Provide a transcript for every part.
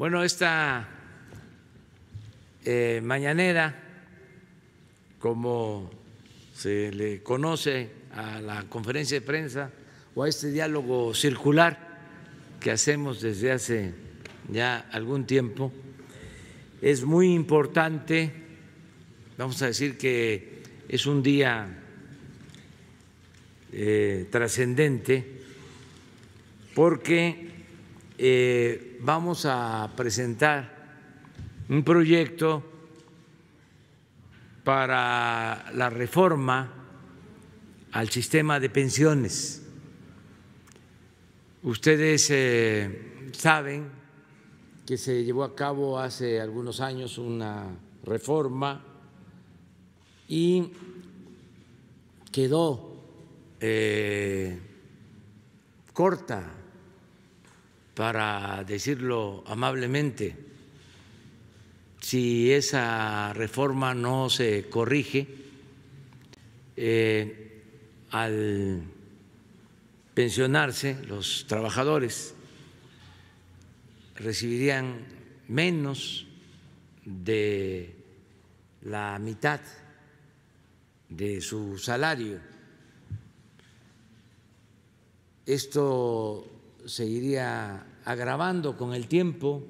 Bueno, esta eh, mañanera, como se le conoce a la conferencia de prensa o a este diálogo circular que hacemos desde hace ya algún tiempo, es muy importante, vamos a decir que es un día eh, trascendente porque eh, vamos a presentar un proyecto para la reforma al sistema de pensiones. Ustedes eh, saben que se llevó a cabo hace algunos años una reforma y quedó eh, corta, para decirlo amablemente, si esa reforma no se corrige eh, al pensionarse los trabajadores recibirían menos de la mitad de su salario. Esto se iría agravando con el tiempo.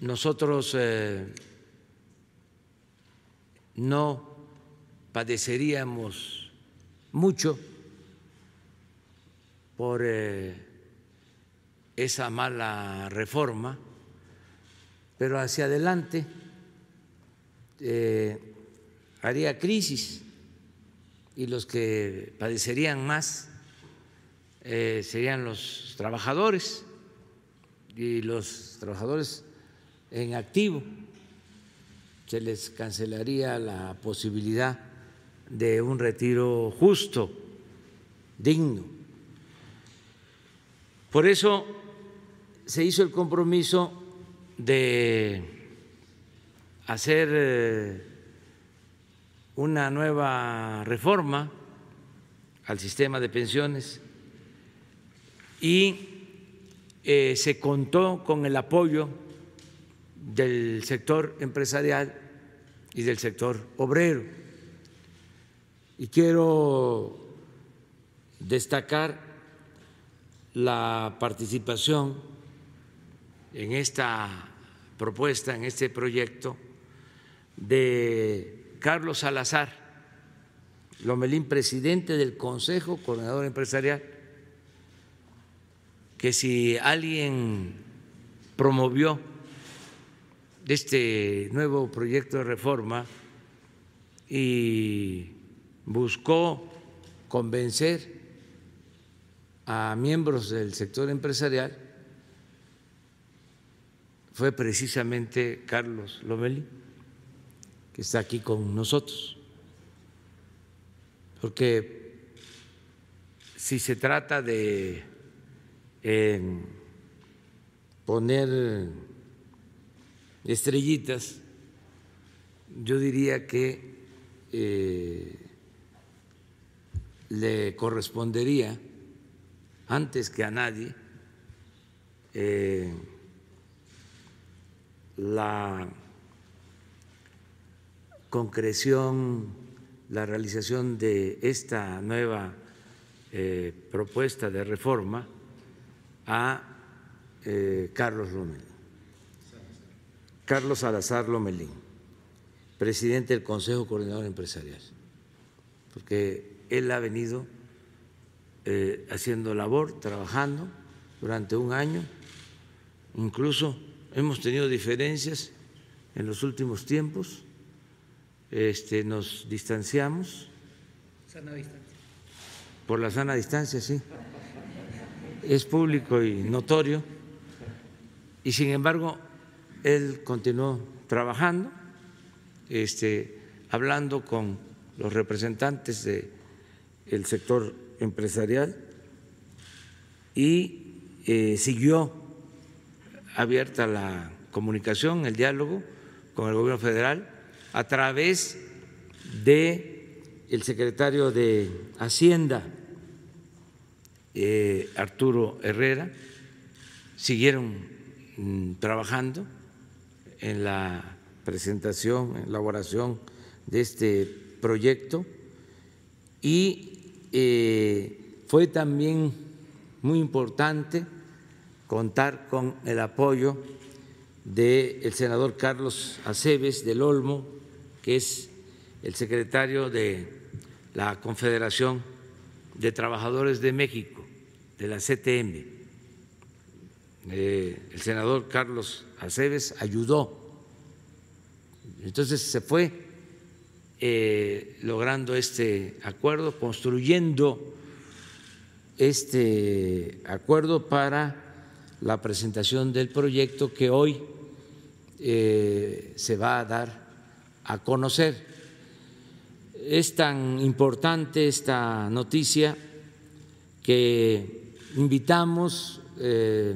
Nosotros eh, no padeceríamos mucho por eh, esa mala reforma, pero hacia adelante eh, haría crisis y los que padecerían más eh, serían los trabajadores y los trabajadores en activo. Se les cancelaría la posibilidad de un retiro justo, digno. Por eso se hizo el compromiso de hacer eh, una nueva reforma al sistema de pensiones y eh, se contó con el apoyo del sector empresarial y del sector obrero. Y quiero destacar la participación en esta propuesta, en este proyecto, de Carlos Salazar Lomelín, presidente del Consejo Coordinador Empresarial, que si alguien promovió este nuevo proyecto de reforma y buscó convencer a miembros del sector empresarial, fue precisamente Carlos Lomelí, que está aquí con nosotros. Porque si se trata de poner estrellitas, yo diría que eh, le correspondería, antes que a nadie, eh, la concreción, la realización de esta nueva eh, propuesta de reforma a eh, Carlos Lomelín, Carlos Salazar Lomelín, presidente del Consejo Coordinador Empresarial, porque él ha venido eh, haciendo labor, trabajando durante un año, incluso hemos tenido diferencias en los últimos tiempos, este, nos distanciamos. Sana distancia. Por la sana distancia, sí es público y notorio, y sin embargo él continuó trabajando, este, hablando con los representantes del sector empresarial y eh, siguió abierta la comunicación, el diálogo con el gobierno federal a través de secretario de Hacienda eh, Arturo Herrera siguieron mm, trabajando en la presentación, elaboración de este proyecto y eh, fue también muy importante contar con el apoyo del senador Carlos Aceves del Olmo, que es el secretario de la Confederación de Trabajadores de México, de la CTM. Eh, el senador Carlos Aceves ayudó. Entonces se fue eh, logrando este acuerdo, construyendo este acuerdo para la presentación del proyecto que hoy eh, se va a dar a conocer. Es tan importante esta noticia que invitamos, eh,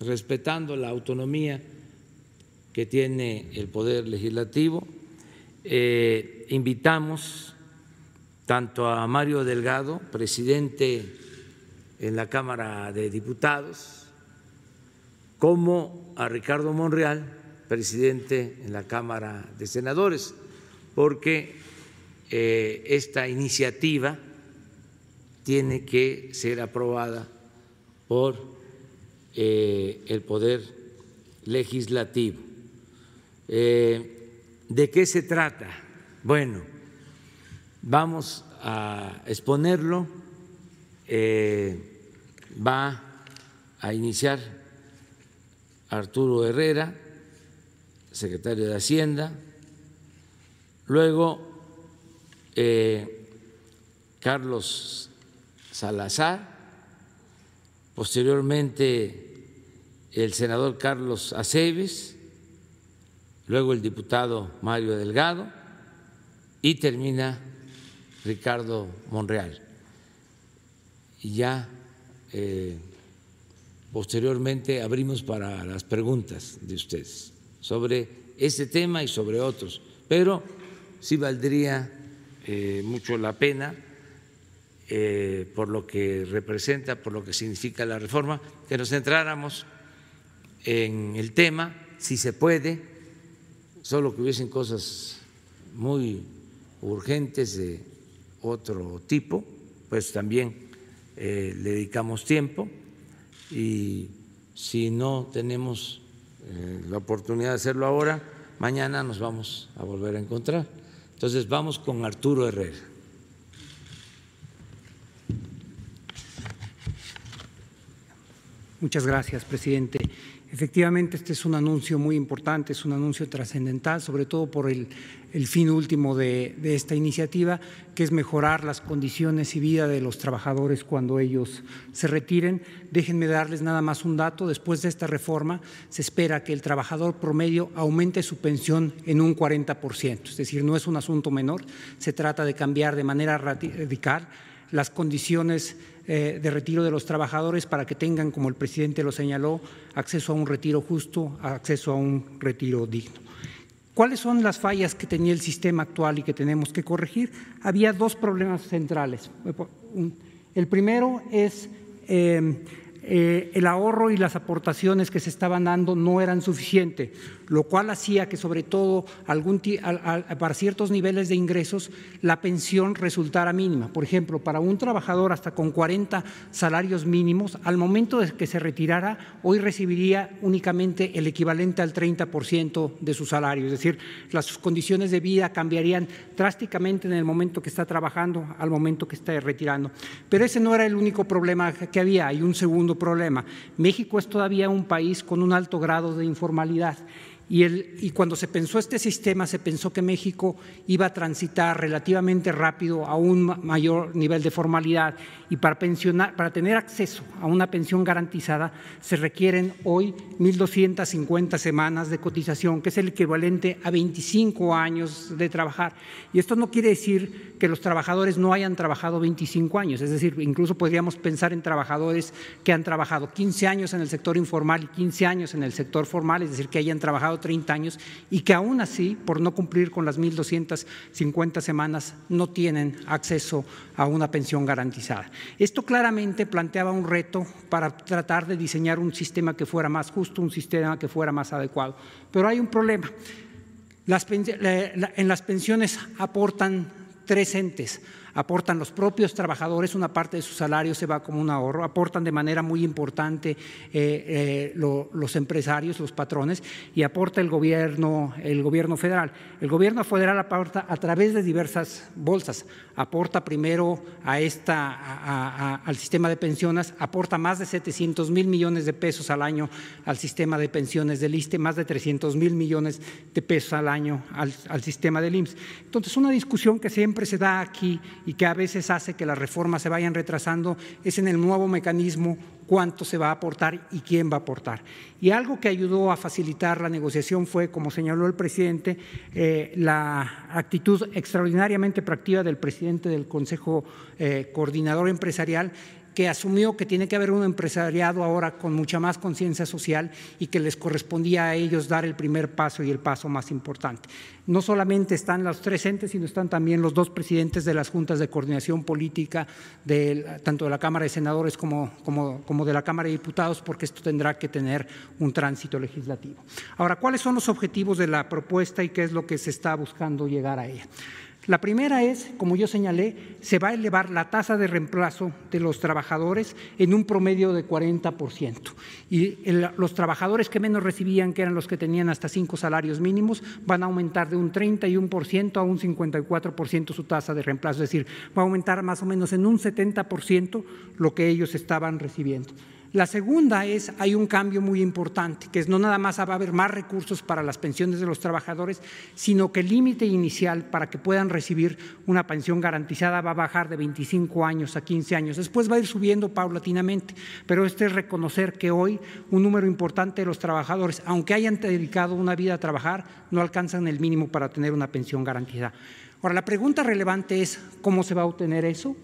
respetando la autonomía que tiene el Poder Legislativo, eh, invitamos tanto a Mario Delgado, presidente en la Cámara de Diputados, como a Ricardo Monreal, presidente en la Cámara de Senadores, porque eh, esta iniciativa tiene que ser aprobada por eh, el Poder Legislativo. Eh, ¿De qué se trata? Bueno, vamos a exponerlo, va a iniciar Arturo Herrera, secretario de Hacienda, luego eh, Carlos Salazar, posteriormente el senador Carlos Aceves, luego el diputado Mario Delgado y termina Ricardo Monreal. Y ya eh, posteriormente abrimos para las preguntas de ustedes sobre ese tema y sobre otros, pero sí valdría eh, mucho la pena eh, por lo que representa, por lo que significa la reforma, que nos centráramos en el tema, si se puede, solo que hubiesen cosas muy urgentes de otro tipo, pues también eh, le dedicamos tiempo y si no tenemos eh, la oportunidad de hacerlo ahora, mañana nos vamos a volver a encontrar. Entonces vamos con Arturo Herrera. Muchas gracias, presidente. Efectivamente, este es un anuncio muy importante, es un anuncio trascendental, sobre todo por el, fin último de, esta iniciativa, que es mejorar las condiciones y vida de los trabajadores cuando ellos se retiren. Déjenme darles nada más un dato. Después de esta reforma, se espera que el trabajador promedio aumente su pensión en un 40%. Es decir, no es un asunto menor, se trata de cambiar de manera radical las condiciones eh, de retiro de los trabajadores para que tengan, como el presidente lo señaló, acceso a un retiro justo, acceso a un retiro digno. ¿Cuáles son las fallas que tenía el sistema actual y que tenemos que corregir? Había dos problemas centrales. El primero es eh, eh, el ahorro y las aportaciones que se estaban dando no eran suficientes, lo cual hacía que sobre todo para ciertos niveles de ingresos la pensión resultara mínima. Por ejemplo, para un trabajador hasta con 40 salarios mínimos, al momento de que se retirara, hoy recibiría únicamente el equivalente al 30% de su salario, es decir, las condiciones de vida cambiarían drásticamente en el momento que está trabajando al momento que está retirando. Pero ese no era el único problema que había, hay un segundo problema. México es todavía un país con un alto grado de informalidad y, y, cuando se pensó este sistema, se pensó que México iba a transitar relativamente rápido a un mayor nivel de formalidad y para, pensionar, para tener acceso a una pensión garantizada se requieren hoy 1.250 semanas de cotización, que es el equivalente a 25 años de trabajar. Y esto no quiere decir que los trabajadores no hayan trabajado 25 años, es decir, incluso podríamos pensar en trabajadores que han trabajado 15 años en el sector informal y 15 años en el sector formal, es decir, que hayan trabajado pasado 30 años y que aún así, por no cumplir con las 1.250 semanas, no tienen acceso a una pensión garantizada. Esto claramente planteaba un reto para tratar de diseñar un sistema que fuera más justo, un sistema que fuera más adecuado. Pero hay un problema. en las pensiones aportan tres entes aportan los propios trabajadores, una parte de su salario se va como un ahorro, aportan de manera muy importante eh, eh, los empresarios, los patrones, y aporta el gobierno, el gobierno federal. El gobierno federal aporta a través de diversas bolsas, aporta primero a esta, al sistema de pensiones, aporta más de 700 mil millones de pesos al año al sistema de pensiones del ISTE, más de 300 mil millones de pesos al año al, al sistema del IMSS. Entonces, una discusión que siempre se da aquí y que a veces hace que las reformas se vayan retrasando es en el nuevo mecanismo cuánto se va a aportar y quién va a aportar. Y algo que ayudó a facilitar la negociación fue, como señaló el presidente, eh, la actitud extraordinariamente proactiva del presidente del Consejo eh, Coordinador Empresarial que asumió que tiene que haber un empresariado ahora con mucha más conciencia social y que les correspondía a ellos dar el primer paso y el paso más importante. No solamente están los tres entes, sino están también los dos presidentes de las juntas de coordinación política, tanto de la Cámara de Senadores como, como, como de la Cámara de Diputados, porque esto tendrá que tener un tránsito legislativo. Ahora, ¿cuáles son los objetivos de la propuesta y qué es lo que se está buscando llegar a ella? La primera es, como yo señalé, se va a elevar la tasa de reemplazo de los trabajadores en un promedio de 40%. Y los trabajadores que menos recibían, que eran los que tenían hasta cinco salarios mínimos, van a aumentar de un 31% a un 54% su tasa de reemplazo. Es decir, va a aumentar más o menos en un 70% lo que ellos estaban recibiendo. La segunda es, hay un cambio muy importante, que es no nada más va a haber más recursos para las pensiones de los trabajadores, sino que el límite inicial para que puedan recibir una pensión garantizada va a bajar de 25 años a 15 años. Después va a ir subiendo paulatinamente, pero este es reconocer que hoy un número importante de los trabajadores, aunque hayan dedicado una vida a trabajar, no alcanzan el mínimo para tener una pensión garantizada. Ahora, la pregunta relevante es cómo se va a obtener eso.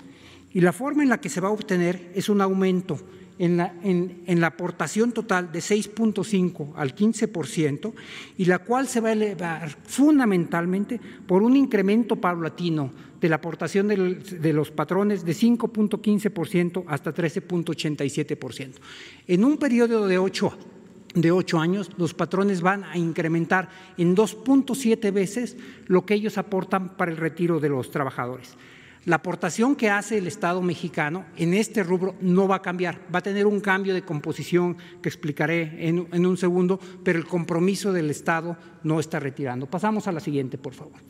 Y la forma en la que se va a obtener es un aumento en la, en, la aportación total de 6.5 al 15% y la cual se va a elevar fundamentalmente por un incremento paulatino de la aportación de los patrones de 5.15% hasta 13.87%. En un periodo de ocho de ocho años, los patrones van a incrementar en 2.7 veces lo que ellos aportan para el retiro de los trabajadores. La aportación que hace el Estado mexicano en este rubro no va a cambiar, va a tener un cambio de composición que explicaré en, un segundo, pero el compromiso del Estado no está retirando. Pasamos a la siguiente, por favor.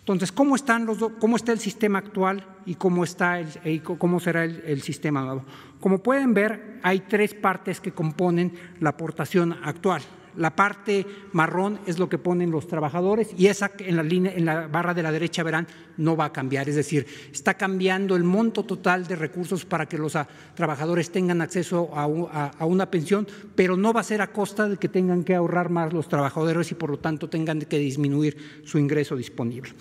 Entonces, ¿cómo, están los ¿cómo está el sistema actual y cómo, está el, cómo será el sistema nuevo? Como pueden ver, hay tres partes que componen la aportación actual. La parte marrón es lo que ponen los trabajadores y esa en la, línea, en la barra de la derecha verán no va a cambiar. Es decir, está cambiando el monto total de recursos para que los ah, trabajadores tengan acceso a, a una pensión, pero no va a ser a costa de que tengan que ahorrar más los trabajadores y por lo tanto tengan que disminuir su ingreso disponible.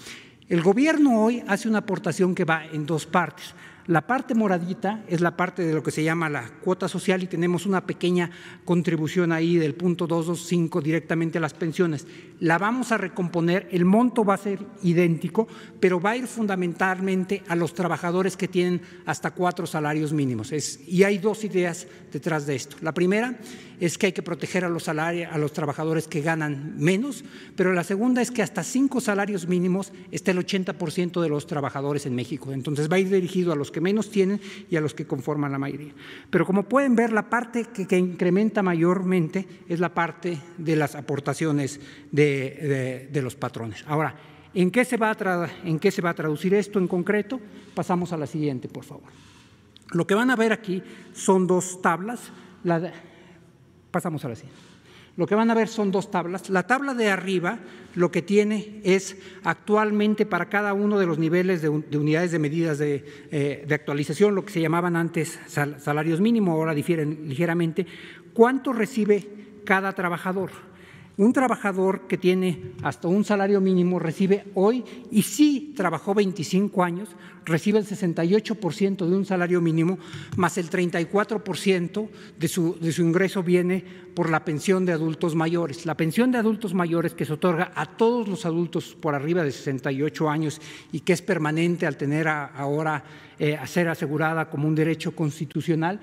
El gobierno hoy hace una aportación que va en dos partes. La parte moradita es la parte de lo que se llama la cuota social y tenemos una pequeña contribución ahí del punto 225 directamente a las pensiones. La vamos a recomponer, el monto va a ser idéntico, pero va a ir fundamentalmente a los trabajadores que tienen hasta cuatro salarios mínimos. y hay dos ideas detrás de esto. La primera es que hay que proteger a los, salarios, a los trabajadores que ganan menos, pero la segunda es que hasta cinco salarios mínimos está el 80% de los trabajadores en México. Entonces va a ir dirigido a los que menos tienen y a los que conforman la mayoría. Pero como pueden ver, la parte que, incrementa mayormente es la parte de las aportaciones de, los patrones. Ahora, ¿en qué, se va a ¿en qué se va a traducir esto en concreto? Pasamos a la siguiente, por favor. Lo que van a ver aquí son dos tablas. La pasamos a la siguiente. Lo que van a ver son dos tablas. La tabla de arriba lo que tiene es actualmente para cada uno de los niveles de, unidades de medidas eh, de, actualización, lo que se llamaban antes salarios mínimos, ahora difieren ligeramente, cuánto recibe cada trabajador. Un trabajador que tiene hasta un salario mínimo recibe hoy, y sí trabajó 25 años, recibe el 68% de un salario mínimo, más el 34% de su, de su ingreso viene por la pensión de adultos mayores. La pensión de adultos mayores que se otorga a todos los adultos por arriba de 68 años y que es permanente al tener ahora eh, a ser asegurada como un derecho constitucional,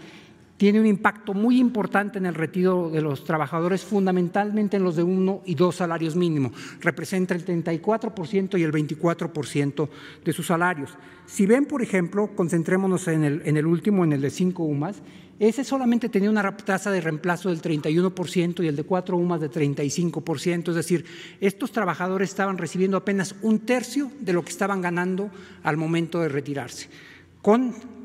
tiene un impacto muy importante en el retiro de los trabajadores, fundamentalmente en los de uno y dos salarios mínimos. Representa el 34% y el 24% de sus salarios. Si ven, por ejemplo, concentrémonos en el, último, en el de cinco UMAS, ese solamente tenía una tasa de reemplazo del 31% y el de cuatro UMAS de 35%, es decir, estos trabajadores estaban recibiendo apenas un tercio de lo que estaban ganando al momento de retirarse.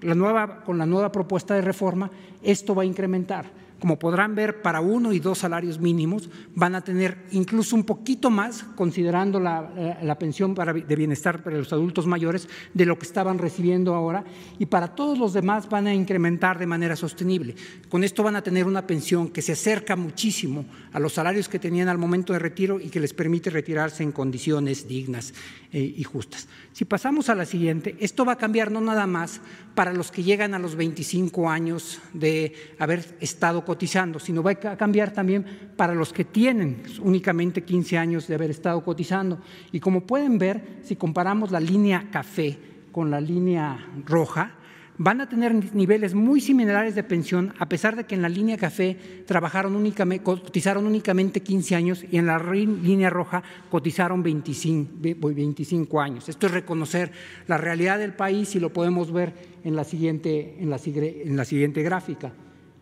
La nueva, con la nueva propuesta de reforma, esto va a incrementar. Como podrán ver, para uno y dos salarios mínimos van a tener incluso un poquito más, considerando la, eh, pensión de bienestar para los adultos mayores, de lo que estaban recibiendo ahora, y para todos los demás van a incrementar de manera sostenible. Con esto van a tener una pensión que se acerca muchísimo a los salarios que tenían al momento de retiro y que les permite retirarse en condiciones dignas eh, y justas. Si pasamos a la siguiente, esto va a cambiar no nada más para los que llegan a los 25 años de haber estado cotizando, sino va a cambiar también para los que tienen únicamente 15 años de haber estado cotizando. Y como pueden ver, si comparamos la línea café con la línea roja, van a tener niveles muy similares de pensión, a pesar de que en la línea café trabajaron únicamente, cotizaron únicamente 15 años y en la línea roja cotizaron 25, años. Esto es reconocer la realidad del país y lo podemos ver en la siguiente, en la, en la siguiente gráfica.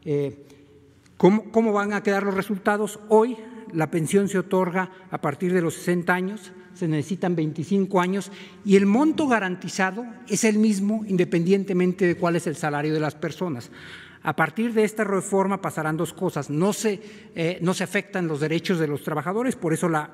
Eh, ¿cómo, ¿Cómo van a quedar los resultados? Hoy la pensión se otorga a partir de los 60 años, se necesitan 25 años y el monto garantizado es el mismo independientemente de cuál es el salario de las personas. A partir de esta reforma pasarán dos cosas. No se, eh, no se afectan los derechos de los trabajadores, por eso la,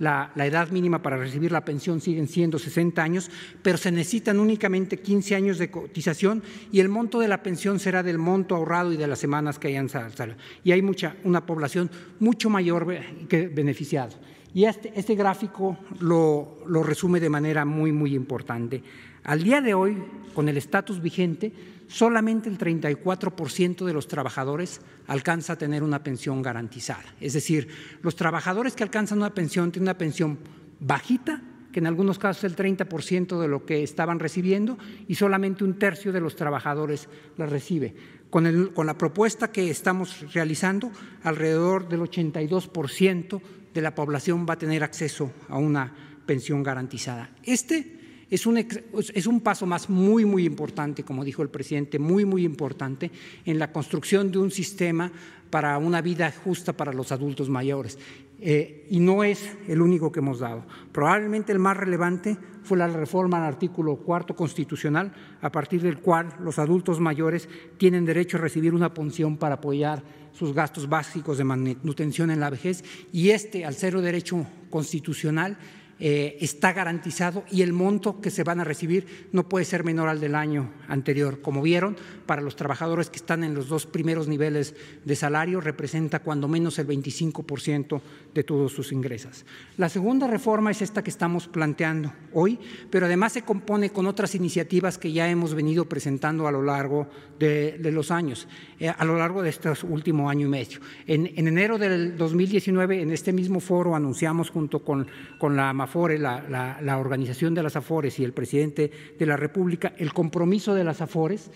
la, edad mínima para recibir la pensión siguen siendo 60 años, pero se necesitan únicamente 15 años de cotización y el monto de la pensión será del monto ahorrado y de las semanas que hayan salido. Y hay mucha, una población mucho mayor que beneficiada. Y este, este gráfico lo, lo, resume de manera muy, muy importante. Al día de hoy, con el estatus vigente, solamente el 34% de los trabajadores alcanza a tener una pensión garantizada. Es decir, los trabajadores que alcanzan una pensión tienen una pensión bajita, que en algunos casos es el 30% de lo que estaban recibiendo, y solamente un tercio de los trabajadores la recibe. Con, la propuesta que estamos realizando, alrededor del 82% de la población va a tener acceso a una pensión garantizada. Este es un, paso más muy, muy importante, como dijo el presidente, muy, muy importante en la construcción de un sistema para una vida justa para los adultos mayores. Eh, y no es el único que hemos dado. Probablemente el más relevante fue la reforma al artículo cuarto constitucional, a partir del cual los adultos mayores tienen derecho a recibir una pensión para apoyar sus gastos básicos de manutención en la vejez y este, al ser derecho constitucional, está garantizado y el monto que se van a recibir no puede ser menor al del año anterior. Como vieron, para los trabajadores que están en los dos primeros niveles de salario representa cuando menos el 25% de todos sus ingresos. La segunda reforma es esta que estamos planteando hoy, pero además se compone con otras iniciativas que ya hemos venido presentando a lo largo de, los años, eh, a lo largo de este último año y medio. En, enero del 2019, en este mismo foro, anunciamos junto con, con la AFORE, la, organización de las AFORES y el presidente de la República, el compromiso de las AFORES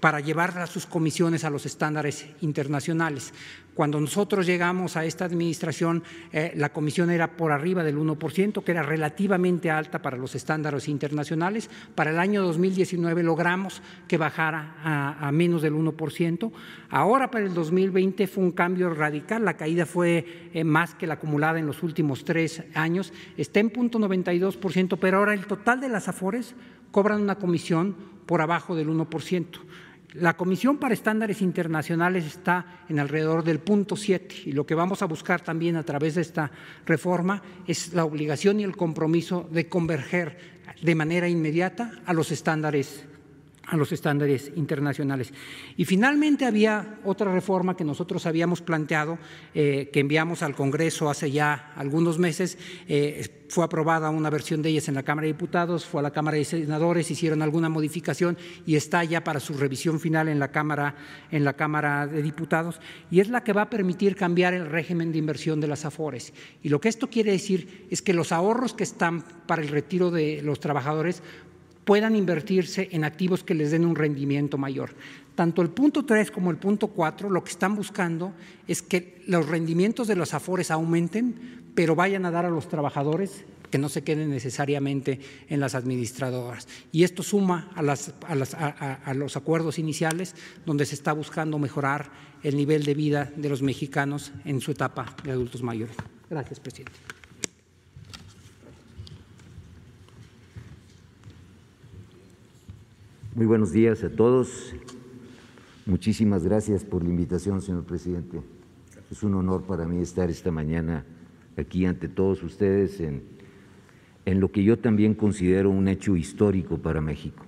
para llevar a sus comisiones a los estándares internacionales. Cuando nosotros llegamos a esta administración, eh, la comisión era por arriba del 1%, que era relativamente alta para los estándares internacionales. Para el año 2019 logramos que bajara a, menos del 1%. Ahora para el 2020 fue un cambio radical, la caída fue eh, más que la acumulada en los últimos tres años, está en punto 92%, pero ahora el total de las AFORES cobran una comisión por abajo del 1%. La Comisión para Estándares Internacionales está en alrededor del punto 7 y lo que vamos a buscar también a través de esta reforma es la obligación y el compromiso de converger de manera inmediata a los estándares a los estándares internacionales. Y finalmente había otra reforma que nosotros habíamos planteado, eh, que enviamos al Congreso hace ya algunos meses. Eh, fue aprobada una versión de ellas en la Cámara de Diputados, fue a la Cámara de Senadores, hicieron alguna modificación y está ya para su revisión final en la Cámara, en la Cámara de Diputados. Y es la que va a permitir cambiar el régimen de inversión de las AFORES. Y lo que esto quiere decir es que los ahorros que están para el retiro de los trabajadores puedan invertirse en activos que les den un rendimiento mayor. Tanto el punto 3 como el punto 4 lo que están buscando es que los rendimientos de los afores aumenten, pero vayan a dar a los trabajadores que no se queden necesariamente en las administradoras. Y esto suma a, a los acuerdos iniciales donde se está buscando mejorar el nivel de vida de los mexicanos en su etapa de adultos mayores. Gracias, presidente. Muy buenos días a todos. Muchísimas gracias por la invitación, señor presidente. Es un honor para mí estar esta mañana aquí ante todos ustedes en, en lo que yo también considero un hecho histórico para México.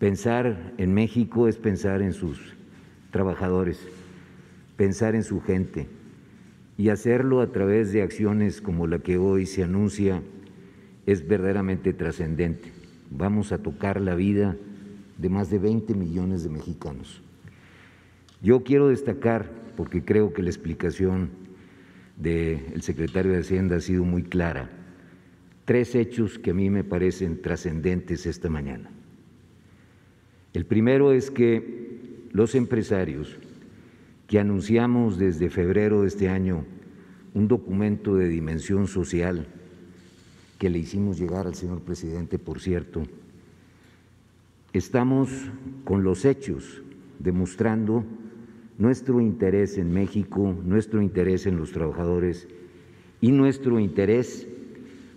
Pensar en México es pensar en sus trabajadores, pensar en su gente y hacerlo a través de acciones como la que hoy se anuncia es verdaderamente trascendente vamos a tocar la vida de más de 20 millones de mexicanos. Yo quiero destacar, porque creo que la explicación del secretario de Hacienda ha sido muy clara, tres hechos que a mí me parecen trascendentes esta mañana. El primero es que los empresarios que anunciamos desde febrero de este año un documento de dimensión social que le hicimos llegar al señor presidente, por cierto, estamos con los hechos demostrando nuestro interés en México, nuestro interés en los trabajadores y nuestro interés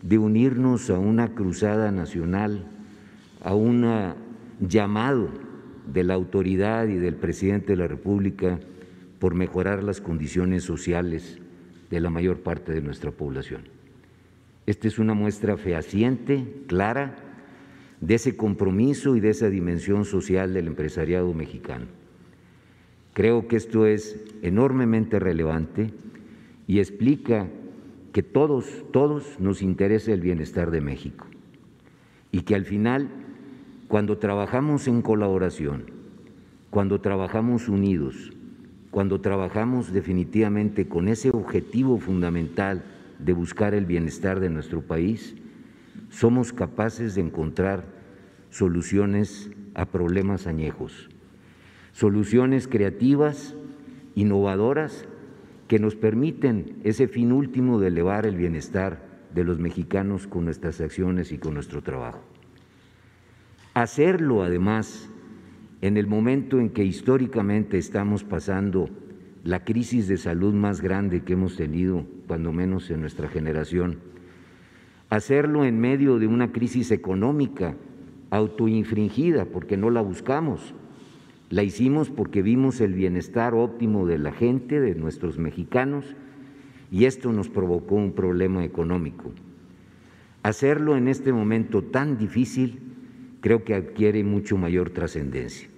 de unirnos a una cruzada nacional, a un llamado de la autoridad y del presidente de la República por mejorar las condiciones sociales de la mayor parte de nuestra población. Esta es una muestra fehaciente, clara, de ese compromiso y de esa dimensión social del empresariado mexicano. Creo que esto es enormemente relevante y explica que todos, todos nos interesa el bienestar de México y que al final, cuando trabajamos en colaboración, cuando trabajamos unidos, cuando trabajamos definitivamente con ese objetivo fundamental de buscar el bienestar de nuestro país, somos capaces de encontrar soluciones a problemas añejos, soluciones creativas, innovadoras, que nos permiten ese fin último de elevar el bienestar de los mexicanos con nuestras acciones y con nuestro trabajo. Hacerlo, además, en el momento en que históricamente estamos pasando la crisis de salud más grande que hemos tenido, cuando menos en nuestra generación. Hacerlo en medio de una crisis económica autoinfringida, porque no la buscamos. La hicimos porque vimos el bienestar óptimo de la gente, de nuestros mexicanos, y esto nos provocó un problema económico. Hacerlo en este momento tan difícil creo que adquiere mucho mayor trascendencia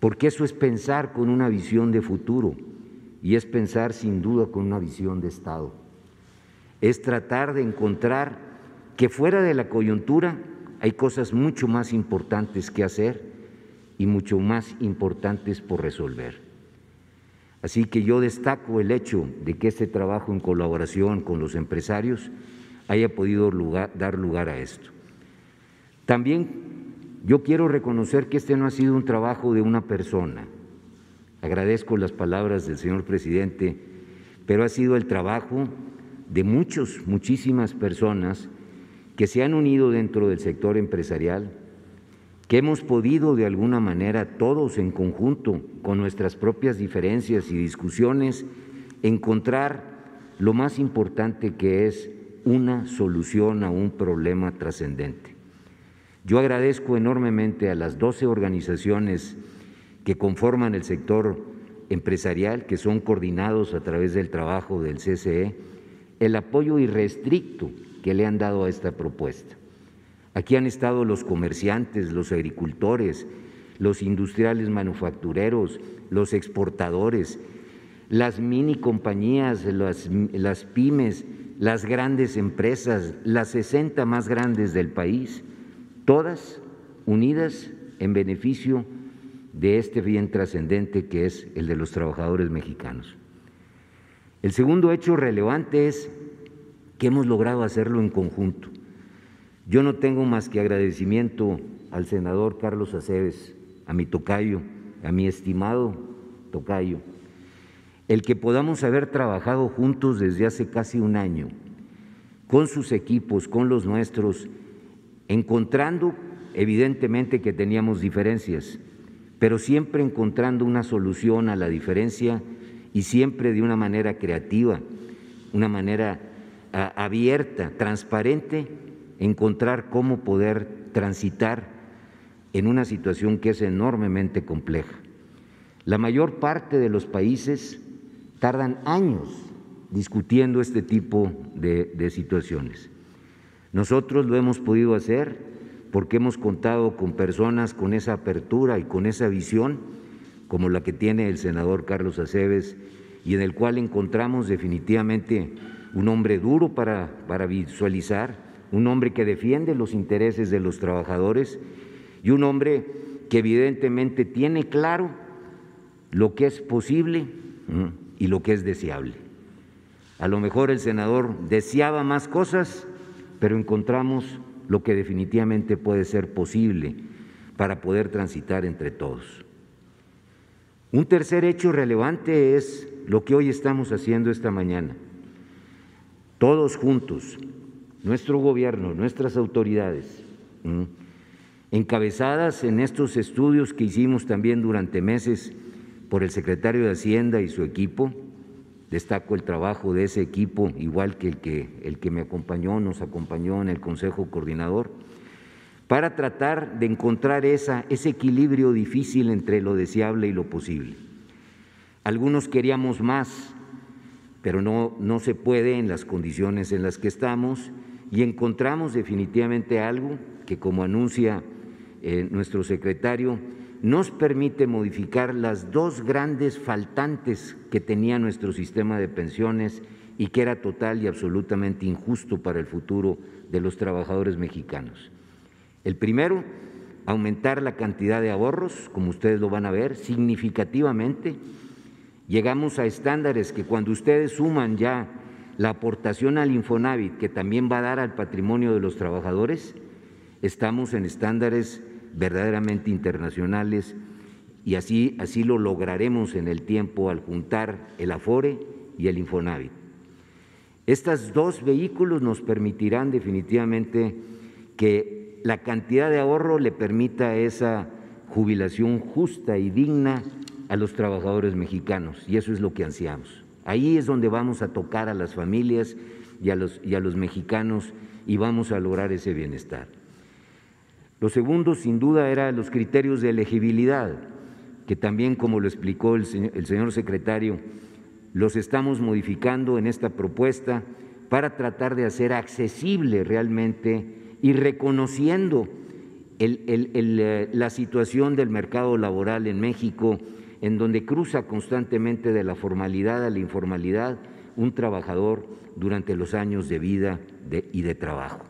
porque eso es pensar con una visión de futuro y es pensar sin duda con una visión de Estado. Es tratar de encontrar que fuera de la coyuntura hay cosas mucho más importantes que hacer y mucho más importantes por resolver. Así que yo destaco el hecho de que este trabajo en colaboración con los empresarios haya podido dar lugar a esto. También yo quiero reconocer que este no ha sido un trabajo de una persona. Agradezco las palabras del señor presidente, pero ha sido el trabajo de muchos, muchísimas personas que se han unido dentro del sector empresarial, que hemos podido de alguna manera todos en conjunto, con nuestras propias diferencias y discusiones, encontrar lo más importante que es una solución a un problema trascendente. Yo agradezco enormemente a las 12 organizaciones que conforman el sector empresarial, que son coordinados a través del trabajo del CCE, el apoyo irrestricto que le han dado a esta propuesta. Aquí han estado los comerciantes, los agricultores, los industriales manufactureros, los exportadores, las mini compañías, las, las pymes, las grandes empresas, las 60 más grandes del país, todas unidas en beneficio de este bien trascendente que es el de los trabajadores mexicanos. El segundo hecho relevante es que hemos logrado hacerlo en conjunto. Yo no tengo más que agradecimiento al senador Carlos Aceves, a mi tocayo, a mi estimado tocayo, el que podamos haber trabajado juntos desde hace casi un año, con sus equipos, con los nuestros, encontrando evidentemente que teníamos diferencias, pero siempre encontrando una solución a la diferencia y siempre de una manera creativa, una manera abierta, transparente, encontrar cómo poder transitar en una situación que es enormemente compleja. La mayor parte de los países tardan años discutiendo este tipo de, situaciones. Nosotros lo hemos podido hacer porque hemos contado con personas con esa apertura y con esa visión, como la que tiene el senador Carlos Aceves, y en el cual encontramos definitivamente un hombre duro para, para visualizar, un hombre que defiende los intereses de los trabajadores y un hombre que evidentemente tiene claro lo que es posible y lo que es deseable. A lo mejor el senador deseaba más cosas, pero encontramos lo que definitivamente puede ser posible para poder transitar entre todos. Un tercer hecho relevante es lo que hoy estamos haciendo esta mañana. Todos juntos, nuestro gobierno, nuestras autoridades, encabezadas en estos estudios que hicimos también durante meses por el secretario de Hacienda y su equipo, destaco el trabajo de ese equipo, igual que el que, el que me acompañó, nos acompañó en el Consejo Coordinador, para tratar de encontrar esa, ese equilibrio difícil entre lo deseable y lo posible. Algunos queríamos más, pero no, no se puede en las condiciones en las que estamos y encontramos definitivamente algo que, como anuncia eh, nuestro secretario, nos permite modificar las dos grandes faltantes que tenía nuestro sistema de pensiones y que era total y absolutamente injusto para el futuro de los trabajadores mexicanos. El primero, aumentar la cantidad de ahorros, como ustedes lo van a ver, significativamente. Llegamos a estándares que cuando ustedes suman ya la aportación al Infonavit, que también va a dar al patrimonio de los trabajadores, estamos en estándares verdaderamente internacionales y así, así lo lograremos en el tiempo al juntar el Afore y el Infonavit. Estos dos vehículos nos permitirán definitivamente que la cantidad de ahorro le permita esa jubilación justa y digna a los trabajadores mexicanos y eso es lo que ansiamos. Ahí es donde vamos a tocar a las familias y a los, y a los mexicanos y vamos a lograr ese bienestar. Lo segundo, sin duda, eran los criterios de elegibilidad, que también, como lo explicó el señor, secretario, los estamos modificando en esta propuesta para tratar de hacer accesible realmente y reconociendo eh, la situación del mercado laboral en México, en donde cruza constantemente de la formalidad a la informalidad un trabajador durante los años de vida y de trabajo.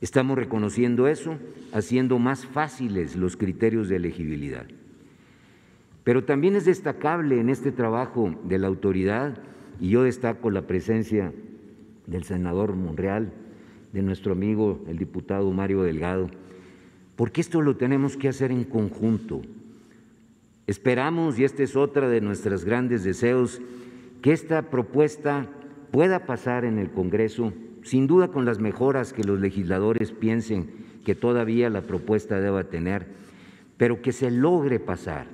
Estamos reconociendo eso, haciendo más fáciles los criterios de elegibilidad. Pero también es destacable en este trabajo de la autoridad, y yo destaco la presencia del senador Monreal, de nuestro amigo el diputado Mario Delgado, porque esto lo tenemos que hacer en conjunto. Esperamos, y este es otra de nuestros grandes deseos, que esta propuesta pueda pasar en el Congreso sin duda con las mejoras que los legisladores piensen que todavía la propuesta deba tener, pero que se logre pasar,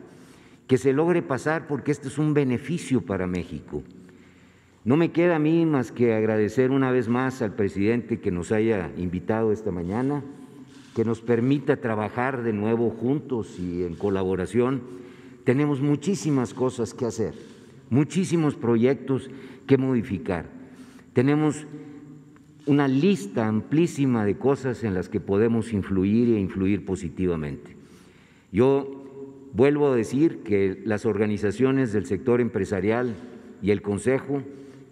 que se logre pasar porque este es un beneficio para México. No me queda a mí más que agradecer una vez más al presidente que nos haya invitado esta mañana, que nos permita trabajar de nuevo juntos y en colaboración. Tenemos muchísimas cosas que hacer, muchísimos proyectos que modificar. Tenemos una lista amplísima de cosas en las que podemos influir e influir positivamente. Yo vuelvo a decir que las organizaciones del sector empresarial y el Consejo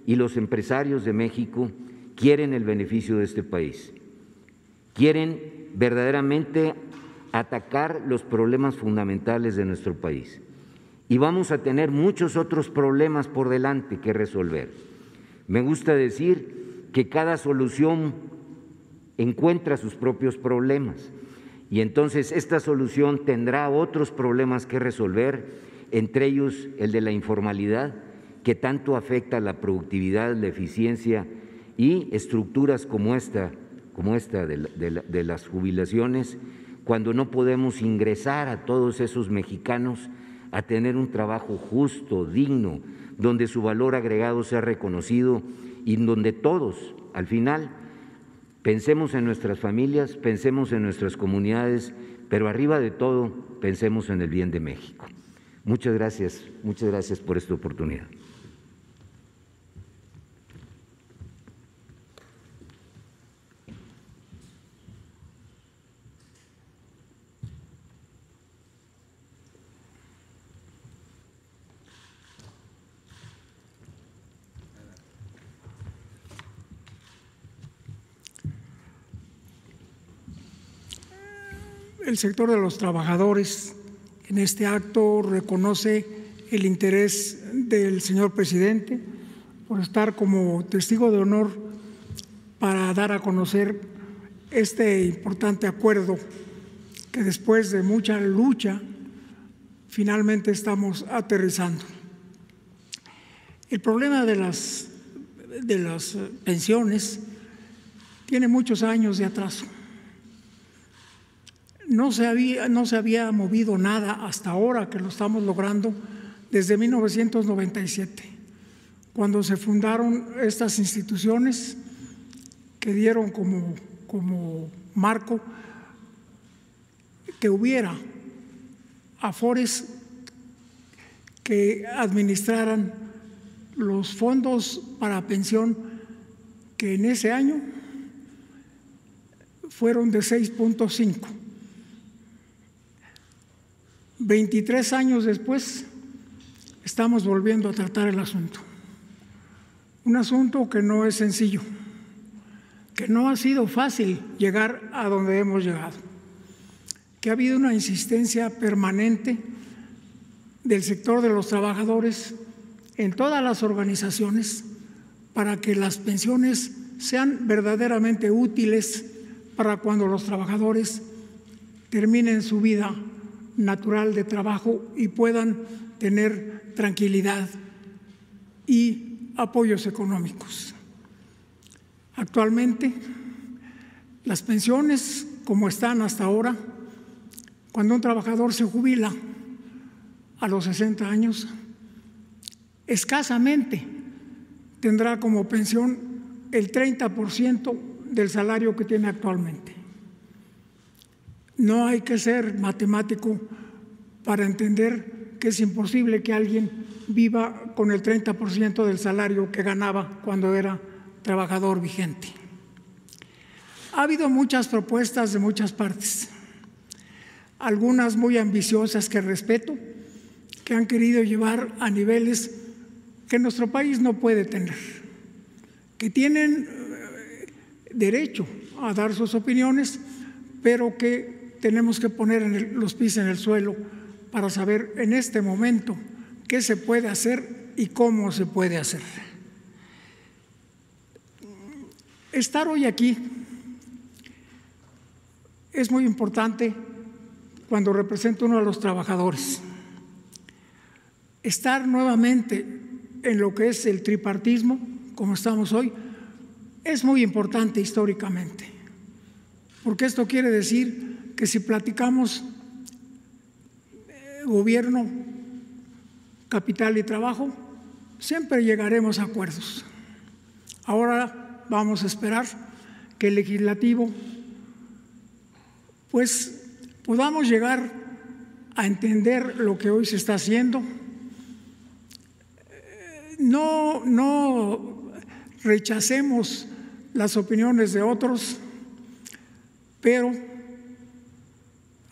y los empresarios de México quieren el beneficio de este país, quieren verdaderamente atacar los problemas fundamentales de nuestro país. Y vamos a tener muchos otros problemas por delante que resolver. Me gusta decir que cada solución encuentra sus propios problemas. Y entonces esta solución tendrá otros problemas que resolver, entre ellos el de la informalidad, que tanto afecta a la productividad, la eficiencia y estructuras como esta, como esta de, de las jubilaciones, cuando no podemos ingresar a todos esos mexicanos a tener un trabajo justo, digno, donde su valor agregado sea reconocido y donde todos, al final, Pensemos en nuestras familias, pensemos en nuestras comunidades, pero arriba de todo, pensemos en el bien de México. Muchas gracias, muchas gracias por esta oportunidad. El sector de los trabajadores en este acto reconoce el interés del señor presidente por estar como testigo de honor para dar a conocer este importante acuerdo que después de mucha lucha finalmente estamos aterrizando. El problema de las, de las pensiones tiene muchos años de atraso no se, había, no se había movido nada hasta ahora que lo estamos logrando desde 1997, cuando se fundaron estas instituciones que dieron como, como marco que hubiera afores que administraran los fondos para pensión que en ese año fueron de 6.5 23 años después, estamos volviendo a tratar el asunto. Un asunto que no es sencillo, que no ha sido fácil llegar a donde hemos llegado, que ha habido una insistencia permanente del sector de los trabajadores en todas las organizaciones para que las pensiones sean verdaderamente útiles para cuando los trabajadores terminen su vida natural de trabajo y puedan tener tranquilidad y apoyos económicos. Actualmente, las pensiones, como están hasta ahora, cuando un trabajador se jubila a los 60 años, escasamente tendrá como pensión el 30% del salario que tiene actualmente. No hay que ser matemático para entender que es imposible que alguien viva con el 30% del salario que ganaba cuando era trabajador vigente. Ha habido muchas propuestas de muchas partes, algunas muy ambiciosas que respeto, que han querido llevar a niveles que nuestro país no puede tener, que tienen eh, derecho a dar sus opiniones, pero que tenemos que poner los pies en el suelo para saber en este momento qué se puede hacer y cómo se puede hacer. Estar hoy aquí es muy importante cuando represento uno de los trabajadores. Estar nuevamente en lo que es el tripartismo, como estamos hoy, es muy importante históricamente, porque esto quiere decir que si platicamos eh, gobierno, capital y trabajo, siempre llegaremos a acuerdos. Ahora vamos a esperar que el legislativo pues podamos llegar a entender lo que hoy se está haciendo. No, no rechacemos las opiniones de otros, pero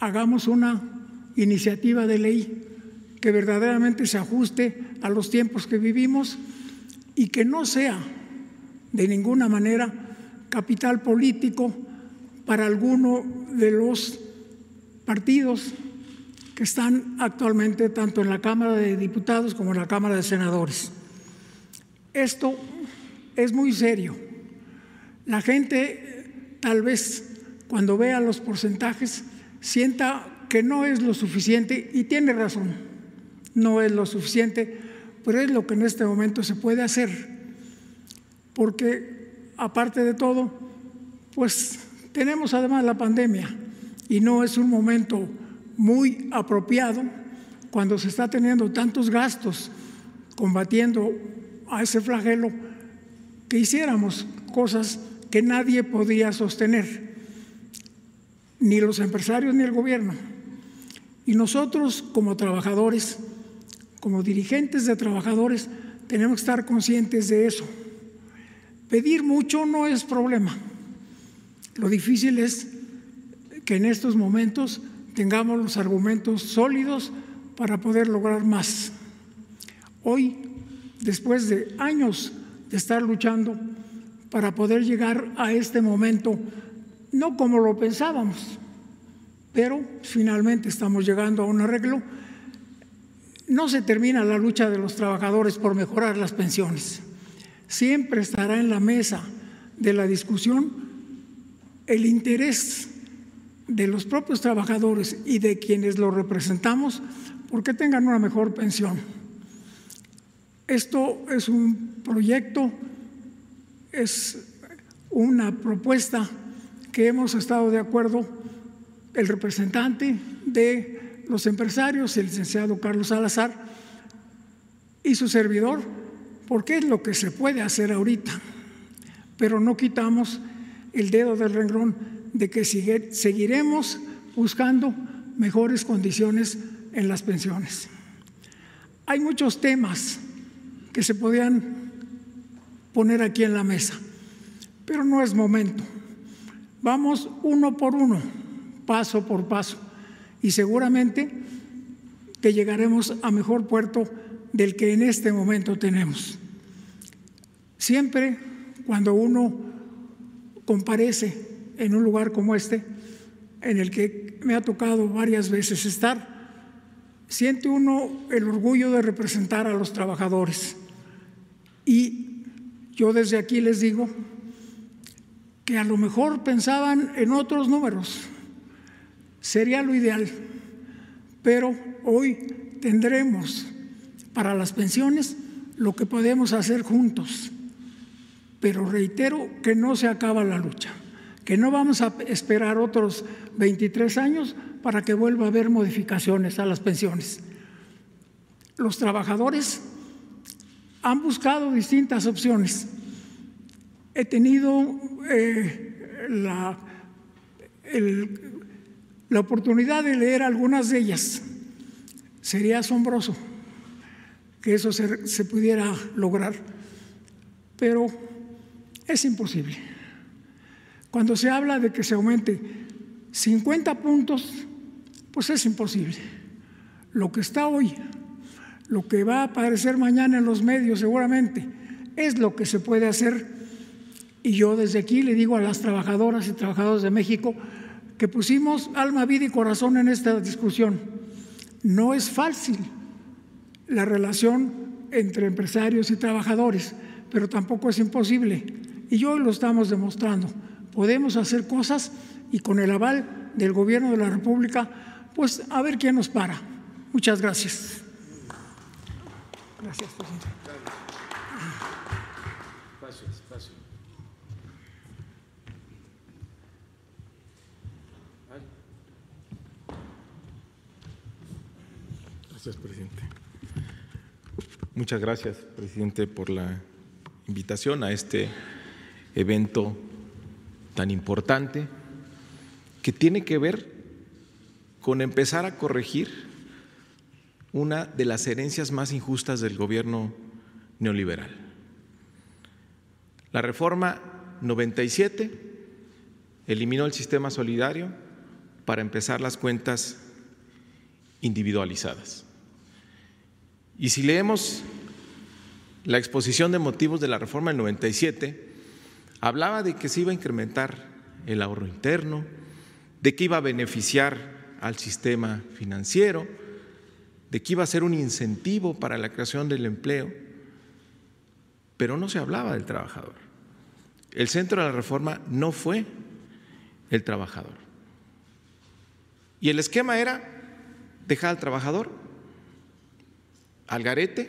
hagamos una iniciativa de ley que verdaderamente se ajuste a los tiempos que vivimos y que no sea de ninguna manera capital político para alguno de los partidos que están actualmente tanto en la Cámara de Diputados como en la Cámara de Senadores. Esto es muy serio. La gente tal vez cuando vea los porcentajes sienta que no es lo suficiente y tiene razón, no es lo suficiente, pero es lo que en este momento se puede hacer, porque aparte de todo, pues tenemos además la pandemia y no es un momento muy apropiado cuando se está teniendo tantos gastos combatiendo a ese flagelo que hiciéramos cosas que nadie podía sostener, ni los empresarios ni el gobierno. Y nosotros como trabajadores, como dirigentes de trabajadores, tenemos que estar conscientes de eso. Pedir mucho no es problema. Lo difícil es que en estos momentos tengamos los argumentos sólidos para poder lograr más. Hoy, después de años de estar luchando para poder llegar a este momento, no como lo pensábamos, pero finalmente estamos llegando a un arreglo. No se termina la lucha de los trabajadores por mejorar las pensiones. Siempre estará en la mesa de la discusión el interés de los propios trabajadores y de quienes los representamos porque tengan una mejor pensión. Esto es un proyecto, es una propuesta que hemos estado de acuerdo el representante de los empresarios, el licenciado Carlos Salazar, y su servidor, porque es lo que se puede hacer ahorita, pero no quitamos el dedo del renglón de que seguiremos buscando mejores condiciones en las pensiones. Hay muchos temas que se podían poner aquí en la mesa, pero no es momento. Vamos uno por uno, paso por paso, y seguramente que llegaremos a mejor puerto del que en este momento tenemos. Siempre cuando uno comparece en un lugar como este, en el que me ha tocado varias veces estar, siente uno el orgullo de representar a los trabajadores. Y yo desde aquí les digo que a lo mejor pensaban en otros números, sería lo ideal, pero hoy tendremos para las pensiones lo que podemos hacer juntos. Pero reitero que no se acaba la lucha, que no vamos a esperar otros 23 años para que vuelva a haber modificaciones a las pensiones. Los trabajadores han buscado distintas opciones. He tenido eh, la, oportunidad de leer algunas de ellas. Sería asombroso que eso se pudiera lograr, pero es imposible. Cuando se habla de que se aumente 50 puntos, pues es imposible. Lo que está hoy, lo que va a aparecer mañana en los medios seguramente, es lo que se puede hacer. Y yo desde aquí le digo a las trabajadoras y trabajadores de México que pusimos alma, vida y corazón en esta discusión. No es fácil la relación entre empresarios y trabajadores, pero tampoco es imposible. Y hoy lo estamos demostrando. Podemos hacer cosas y con el aval del Gobierno de la República, pues a ver quién nos para. Muchas gracias. Gracias, presidente. Gracias, presidente. Muchas gracias, presidente, por la invitación a este evento tan importante que tiene que ver con empezar a corregir una de las herencias más injustas del gobierno neoliberal. La reforma 97 eliminó el sistema solidario para empezar las cuentas individualizadas. Y si leemos la exposición de motivos de la reforma del 97, hablaba de que se iba a incrementar el ahorro interno, de que iba a beneficiar al sistema financiero, de que iba a ser un incentivo para la creación del empleo, pero no se hablaba del trabajador. El centro de la reforma no fue el trabajador. Y el esquema era dejar al trabajador al garete,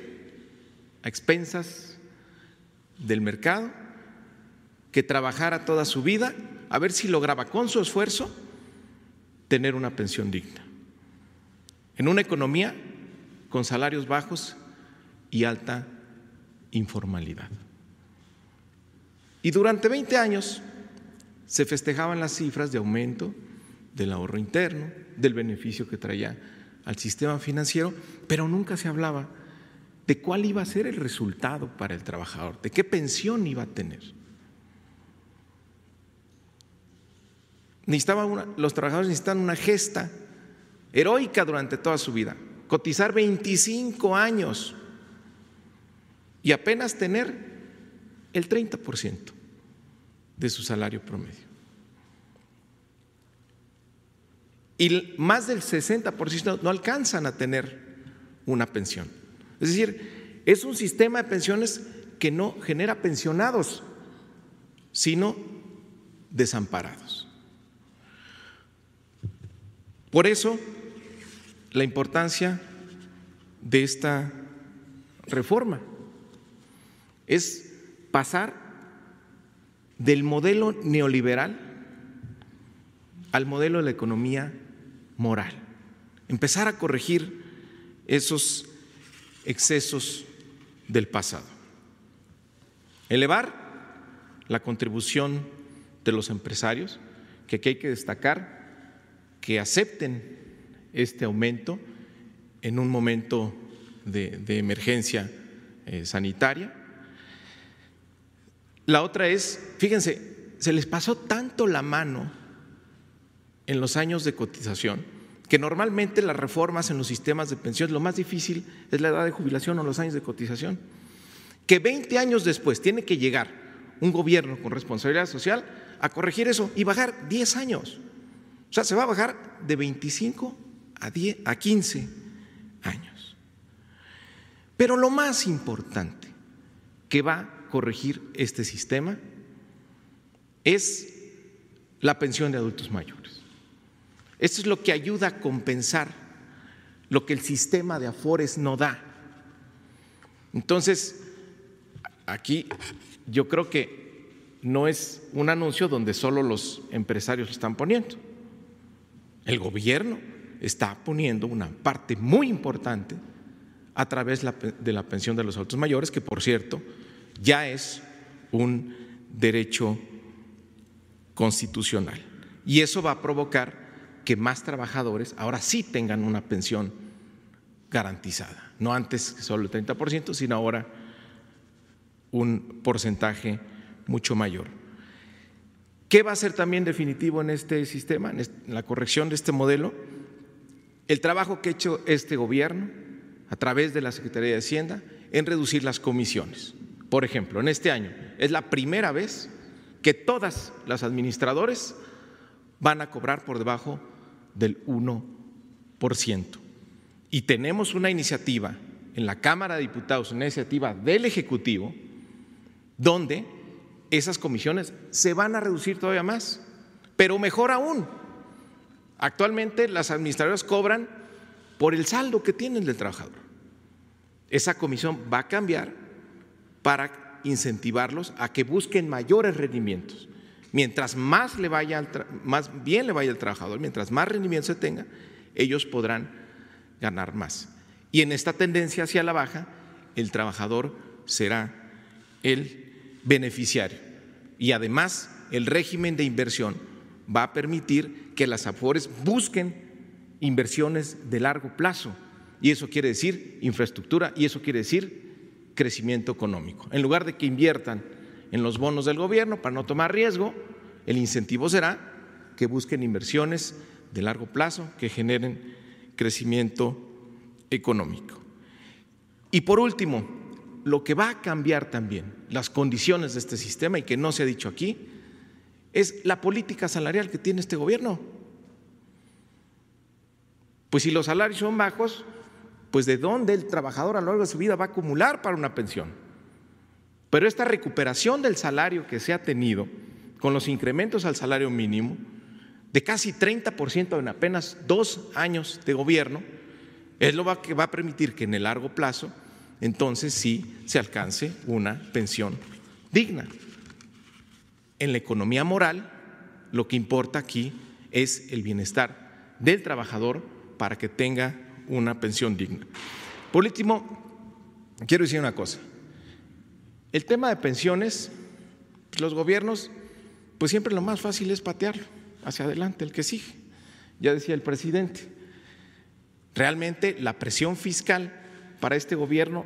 a expensas del mercado, que trabajara toda su vida, a ver si lograba con su esfuerzo tener una pensión digna. En una economía con salarios bajos y alta informalidad. Y durante 20 años se festejaban las cifras de aumento del ahorro interno, del beneficio que traía al sistema financiero, pero nunca se hablaba de cuál iba a ser el resultado para el trabajador, de qué pensión iba a tener. los trabajadores necesitan una gesta heroica durante toda su vida, cotizar 25 años y apenas tener el 30% de su salario promedio. Y más del 60% no alcanzan a tener una pensión. Es decir, es un sistema de pensiones que no genera pensionados, sino desamparados. Por eso, la importancia de esta reforma es pasar del modelo neoliberal al modelo de la economía moral, empezar a corregir esos excesos del pasado, elevar la contribución de los empresarios, que aquí hay que destacar que acepten este aumento en un momento de, emergencia eh, sanitaria. La otra es, fíjense, se les pasó tanto la mano en los años de cotización, que normalmente las reformas en los sistemas de pensión, lo más difícil es la edad de jubilación o los años de cotización, que 20 años después tiene que llegar un gobierno con responsabilidad social a corregir eso y bajar 10 años. O sea, se va a bajar de 25 a, 10, a 15 años. Pero lo más importante que va a corregir este sistema es la pensión de adultos mayores. Esto es lo que ayuda a compensar lo que el sistema de Afores no da. Entonces, aquí yo creo que no es un anuncio donde solo los empresarios lo están poniendo. El gobierno está poniendo una parte muy importante a través de la pensión de los adultos mayores, que por cierto ya es un derecho constitucional. Y eso va a provocar que más trabajadores ahora sí tengan una pensión garantizada, no antes solo el 30%, sino ahora un porcentaje mucho mayor. ¿Qué va a ser también definitivo en este sistema, en la corrección de este modelo? El trabajo que ha hecho este gobierno a través de la Secretaría de Hacienda en reducir las comisiones. Por ejemplo, en este año es la primera vez que todas las administradores van a cobrar por debajo del 1%. Y tenemos una iniciativa en la Cámara de Diputados, una iniciativa del Ejecutivo, donde esas comisiones se van a reducir todavía más. Pero mejor aún, actualmente las administradoras cobran por el saldo que tienen del trabajador. Esa comisión va a cambiar para incentivarlos a que busquen mayores rendimientos. Mientras más, le vaya más bien le vaya al trabajador, mientras más rendimiento se tenga, ellos podrán ganar más. Y en esta tendencia hacia la baja, el trabajador será el beneficiario. Y además, el régimen de inversión va a permitir que las AFORES busquen inversiones de largo plazo. Y eso quiere decir infraestructura y eso quiere decir crecimiento económico. En lugar de que inviertan en los bonos del gobierno para no tomar riesgo, el incentivo será que busquen inversiones de largo plazo que generen crecimiento económico. Y por último, lo que va a cambiar también las condiciones de este sistema y que no se ha dicho aquí es la política salarial que tiene este gobierno. Pues si los salarios son bajos, pues de dónde el trabajador a lo largo de su vida va a acumular para una pensión. Pero esta recuperación del salario que se ha tenido con los incrementos al salario mínimo, de casi 30% en apenas dos años de gobierno, es lo que va a permitir que en el largo plazo entonces sí se alcance una pensión digna. En la economía moral, lo que importa aquí es el bienestar del trabajador para que tenga una pensión digna. Por último, quiero decir una cosa. El tema de pensiones, los gobiernos, pues siempre lo más fácil es patearlo hacia adelante, el que sigue. Ya decía el presidente, realmente la presión fiscal para este gobierno,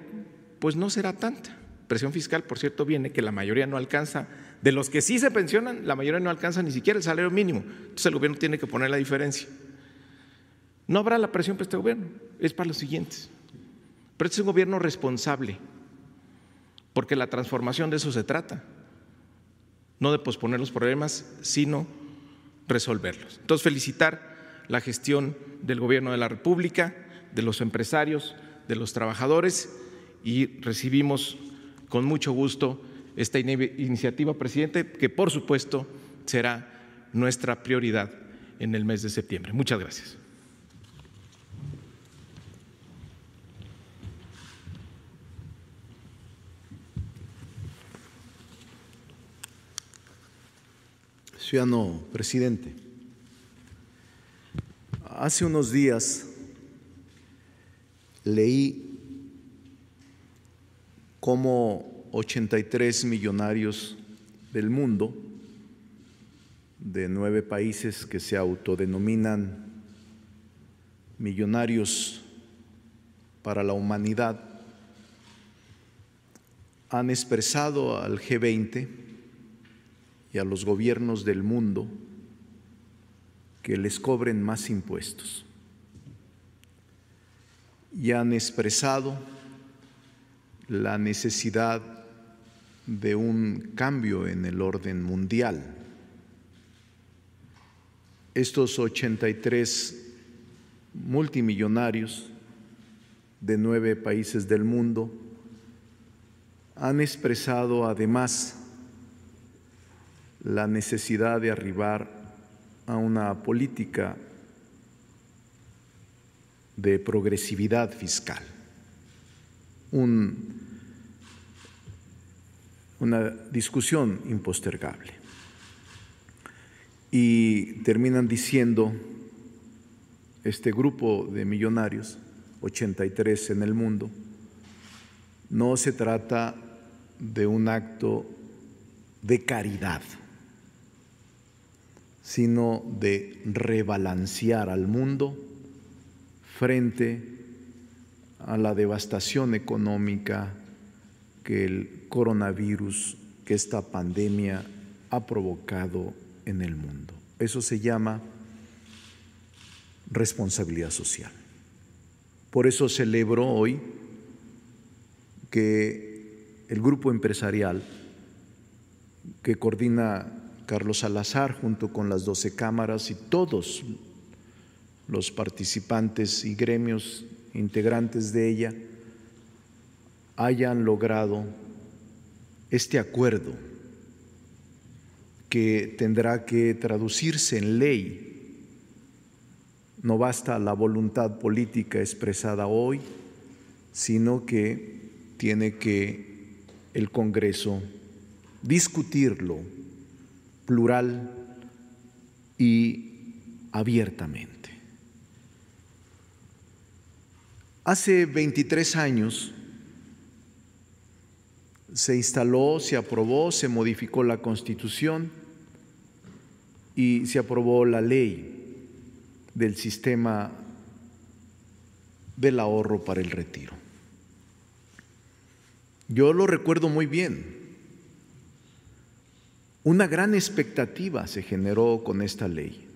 pues no será tanta. Presión fiscal, por cierto, viene que la mayoría no alcanza, de los que sí se pensionan, la mayoría no alcanza ni siquiera el salario mínimo. Entonces el gobierno tiene que poner la diferencia. No habrá la presión para este gobierno, es para los siguientes. Pero este es un gobierno responsable, porque la transformación de eso se trata, no de posponer los problemas, sino resolverlos. Entonces, felicitar la gestión del gobierno de la República, de los empresarios, de los trabajadores y recibimos con mucho gusto esta iniciativa, presidente, que por supuesto será nuestra prioridad en el mes de septiembre. Muchas gracias. Ciudadano presidente, hace unos días leí cómo 83 millonarios del mundo, de nueve países que se autodenominan millonarios para la humanidad, han expresado al G20 y a los gobiernos del mundo que les cobren más impuestos. Y han expresado la necesidad de un cambio en el orden mundial. Estos 83 multimillonarios de nueve países del mundo han expresado además la necesidad de arribar a una política de progresividad fiscal, una discusión impostergable. Y terminan diciendo, este grupo de millonarios, 83 en el mundo, no se trata de un acto de caridad sino de rebalancear al mundo frente a la devastación económica que el coronavirus, que esta pandemia ha provocado en el mundo. Eso se llama responsabilidad social. Por eso celebro hoy que el grupo empresarial que coordina Carlos Salazar junto con las doce cámaras y todos los participantes y gremios integrantes de ella hayan logrado este acuerdo que tendrá que traducirse en ley. No basta la voluntad política expresada hoy, sino que tiene que el Congreso discutirlo plural y abiertamente. Hace 23 años se instaló, se aprobó, se modificó la constitución y se aprobó la ley del sistema del ahorro para el retiro. Yo lo recuerdo muy bien Una gran expectativa se generó con esta ley.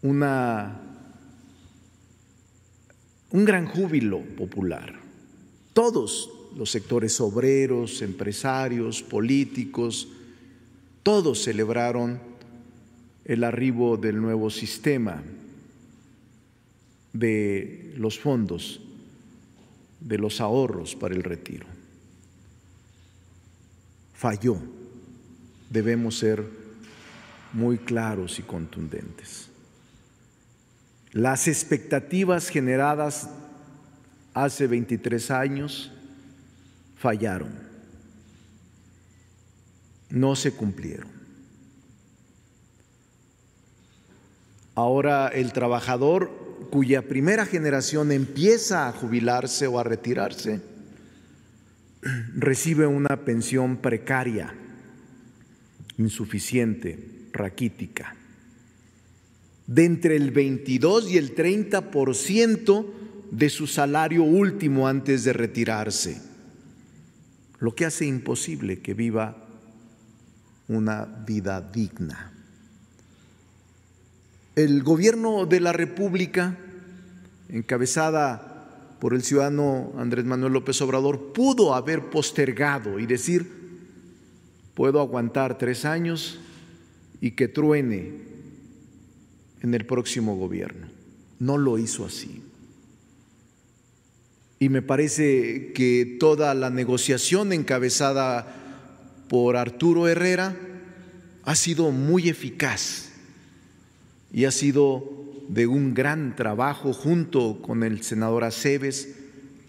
Un gran júbilo popular. Todos los sectores obreros, empresarios, políticos, todos celebraron el arribo del nuevo sistema de los fondos, de los ahorros para el retiro falló. Debemos ser muy claros y contundentes. Las expectativas generadas hace 23 años fallaron, no se cumplieron. Ahora el trabajador cuya primera generación empieza a jubilarse o a retirarse, recibe una pensión precaria, insuficiente, raquítica, de entre el 22 y el 30% de su salario último antes de retirarse, lo que hace imposible que viva una vida digna. El gobierno de la República, encabezada por el ciudadano Andrés Manuel López Obrador pudo haber postergado y decir, puedo aguantar tres años y que truene en el próximo gobierno. No lo hizo así. Y me parece que toda la negociación encabezada por Arturo Herrera ha sido muy eficaz y ha sido de un gran trabajo junto con el senador Aceves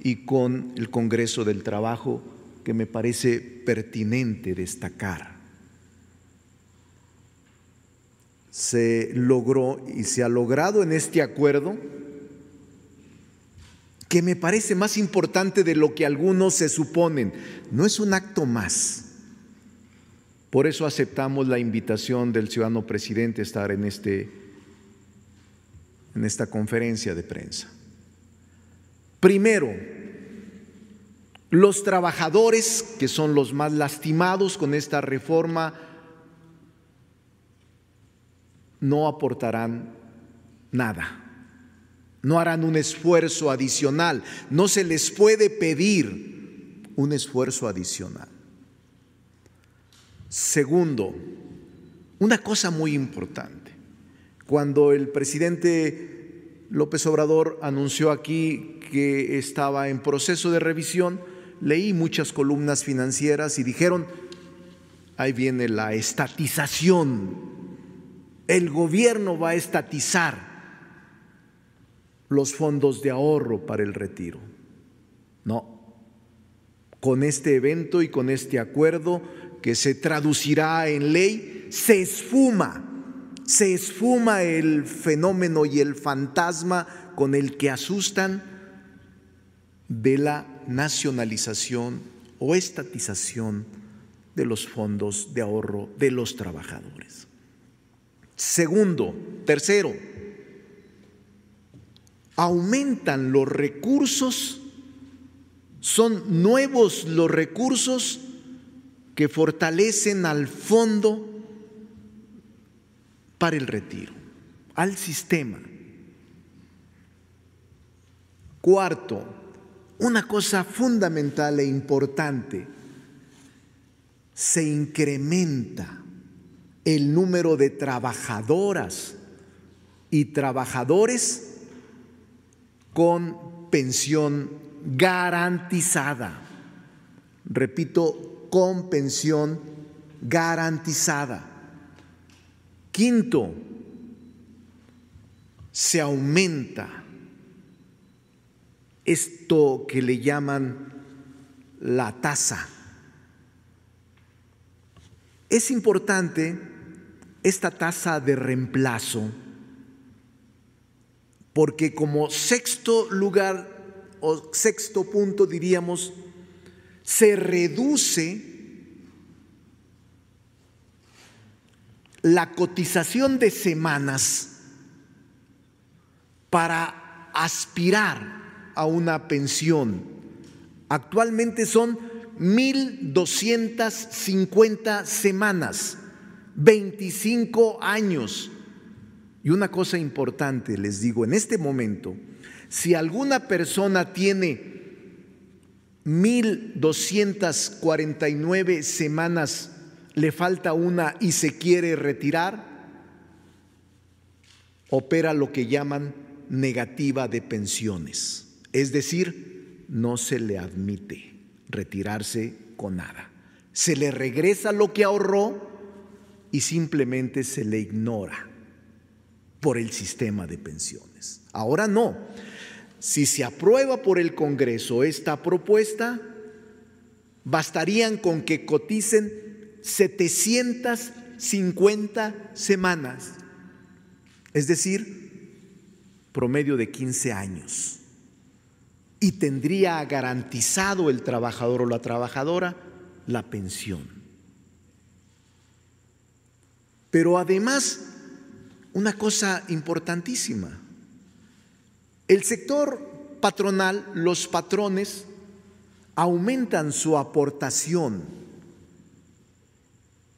y con el Congreso del Trabajo que me parece pertinente destacar. Se logró y se ha logrado en este acuerdo que me parece más importante de lo que algunos se suponen. No es un acto más. Por eso aceptamos la invitación del ciudadano presidente a estar en este en esta conferencia de prensa. Primero, los trabajadores, que son los más lastimados con esta reforma, no aportarán nada, no harán un esfuerzo adicional, no se les puede pedir un esfuerzo adicional. Segundo, una cosa muy importante, cuando el presidente López Obrador anunció aquí que estaba en proceso de revisión, leí muchas columnas financieras y dijeron, ahí viene la estatización, el gobierno va a estatizar los fondos de ahorro para el retiro. No, con este evento y con este acuerdo que se traducirá en ley, se esfuma se esfuma el fenómeno y el fantasma con el que asustan de la nacionalización o estatización de los fondos de ahorro de los trabajadores. Segundo, tercero, aumentan los recursos, son nuevos los recursos que fortalecen al fondo para el retiro, al sistema. Cuarto, una cosa fundamental e importante, se incrementa el número de trabajadoras y trabajadores con pensión garantizada. Repito, con pensión garantizada. Quinto, se aumenta esto que le llaman la tasa. Es importante esta tasa de reemplazo porque como sexto lugar o sexto punto diríamos, se reduce la cotización de semanas para aspirar a una pensión. Actualmente son 1.250 semanas, 25 años. Y una cosa importante, les digo, en este momento, si alguna persona tiene 1.249 semanas, le falta una y se quiere retirar, opera lo que llaman negativa de pensiones. Es decir, no se le admite retirarse con nada. Se le regresa lo que ahorró y simplemente se le ignora por el sistema de pensiones. Ahora no. Si se aprueba por el Congreso esta propuesta, bastarían con que coticen 750 semanas, es decir, promedio de 15 años. Y tendría garantizado el trabajador o la trabajadora la pensión. Pero además, una cosa importantísima, el sector patronal, los patrones, aumentan su aportación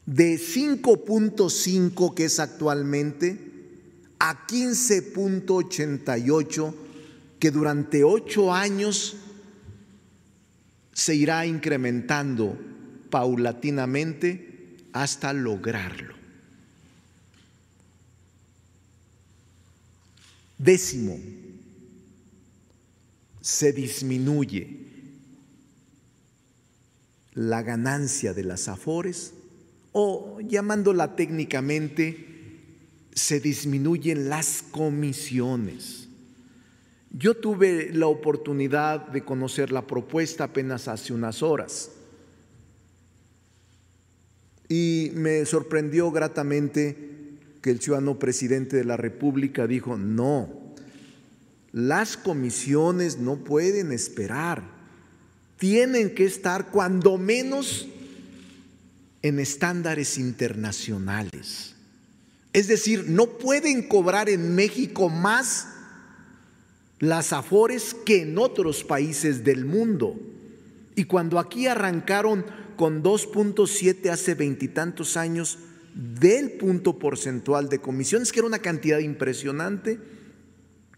de 5.5 que es actualmente a 15.88 que durante ocho años se irá incrementando paulatinamente hasta lograrlo. Décimo, se disminuye la ganancia de las afores o llamándola técnicamente, se disminuyen las comisiones. Yo tuve la oportunidad de conocer la propuesta apenas hace unas horas y me sorprendió gratamente que el ciudadano presidente de la República dijo, no, las comisiones no pueden esperar. Tienen que estar cuando menos en estándares internacionales. Es decir, no pueden cobrar en México más las afores que en otros países del mundo. Y cuando aquí arrancaron con 2.7 hace veintitantos años del punto porcentual de comisiones, que era una cantidad impresionante,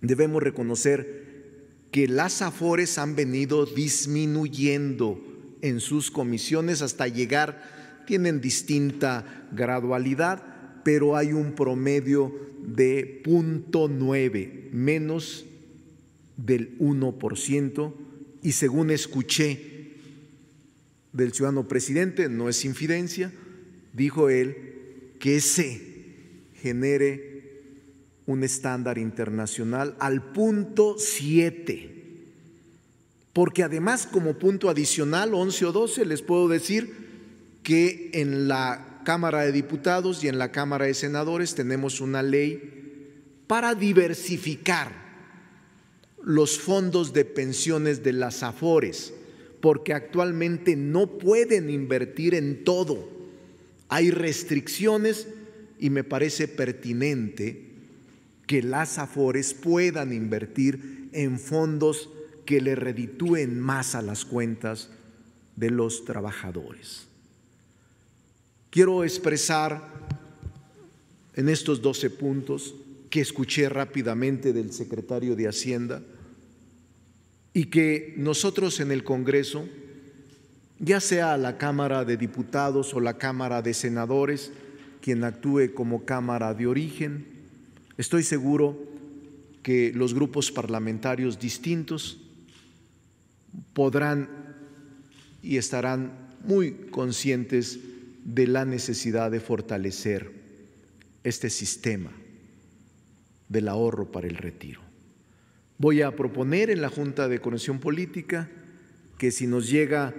debemos reconocer que las afores han venido disminuyendo en sus comisiones hasta llegar, tienen distinta gradualidad, pero hay un promedio de 0.9, menos del 1%, y según escuché del ciudadano presidente, no es infidencia, dijo él que se genere un estándar internacional al punto 7. Porque además como punto adicional, 11 o 12, les puedo decir que en la Cámara de Diputados y en la Cámara de Senadores tenemos una ley para diversificar los fondos de pensiones de las AFORES, porque actualmente no pueden invertir en todo. Hay restricciones y me parece pertinente que las AFORES puedan invertir en fondos que le reditúen más a las cuentas de los trabajadores. Quiero expresar en estos 12 puntos que escuché rápidamente del secretario de Hacienda y que nosotros en el Congreso, ya sea la Cámara de Diputados o la Cámara de Senadores, quien actúe como Cámara de origen, Estoy seguro que los grupos parlamentarios distintos podrán y estarán muy conscientes de la necesidad de fortalecer este sistema del ahorro para el retiro. Voy a proponer en la Junta de Conexión Política que si nos llega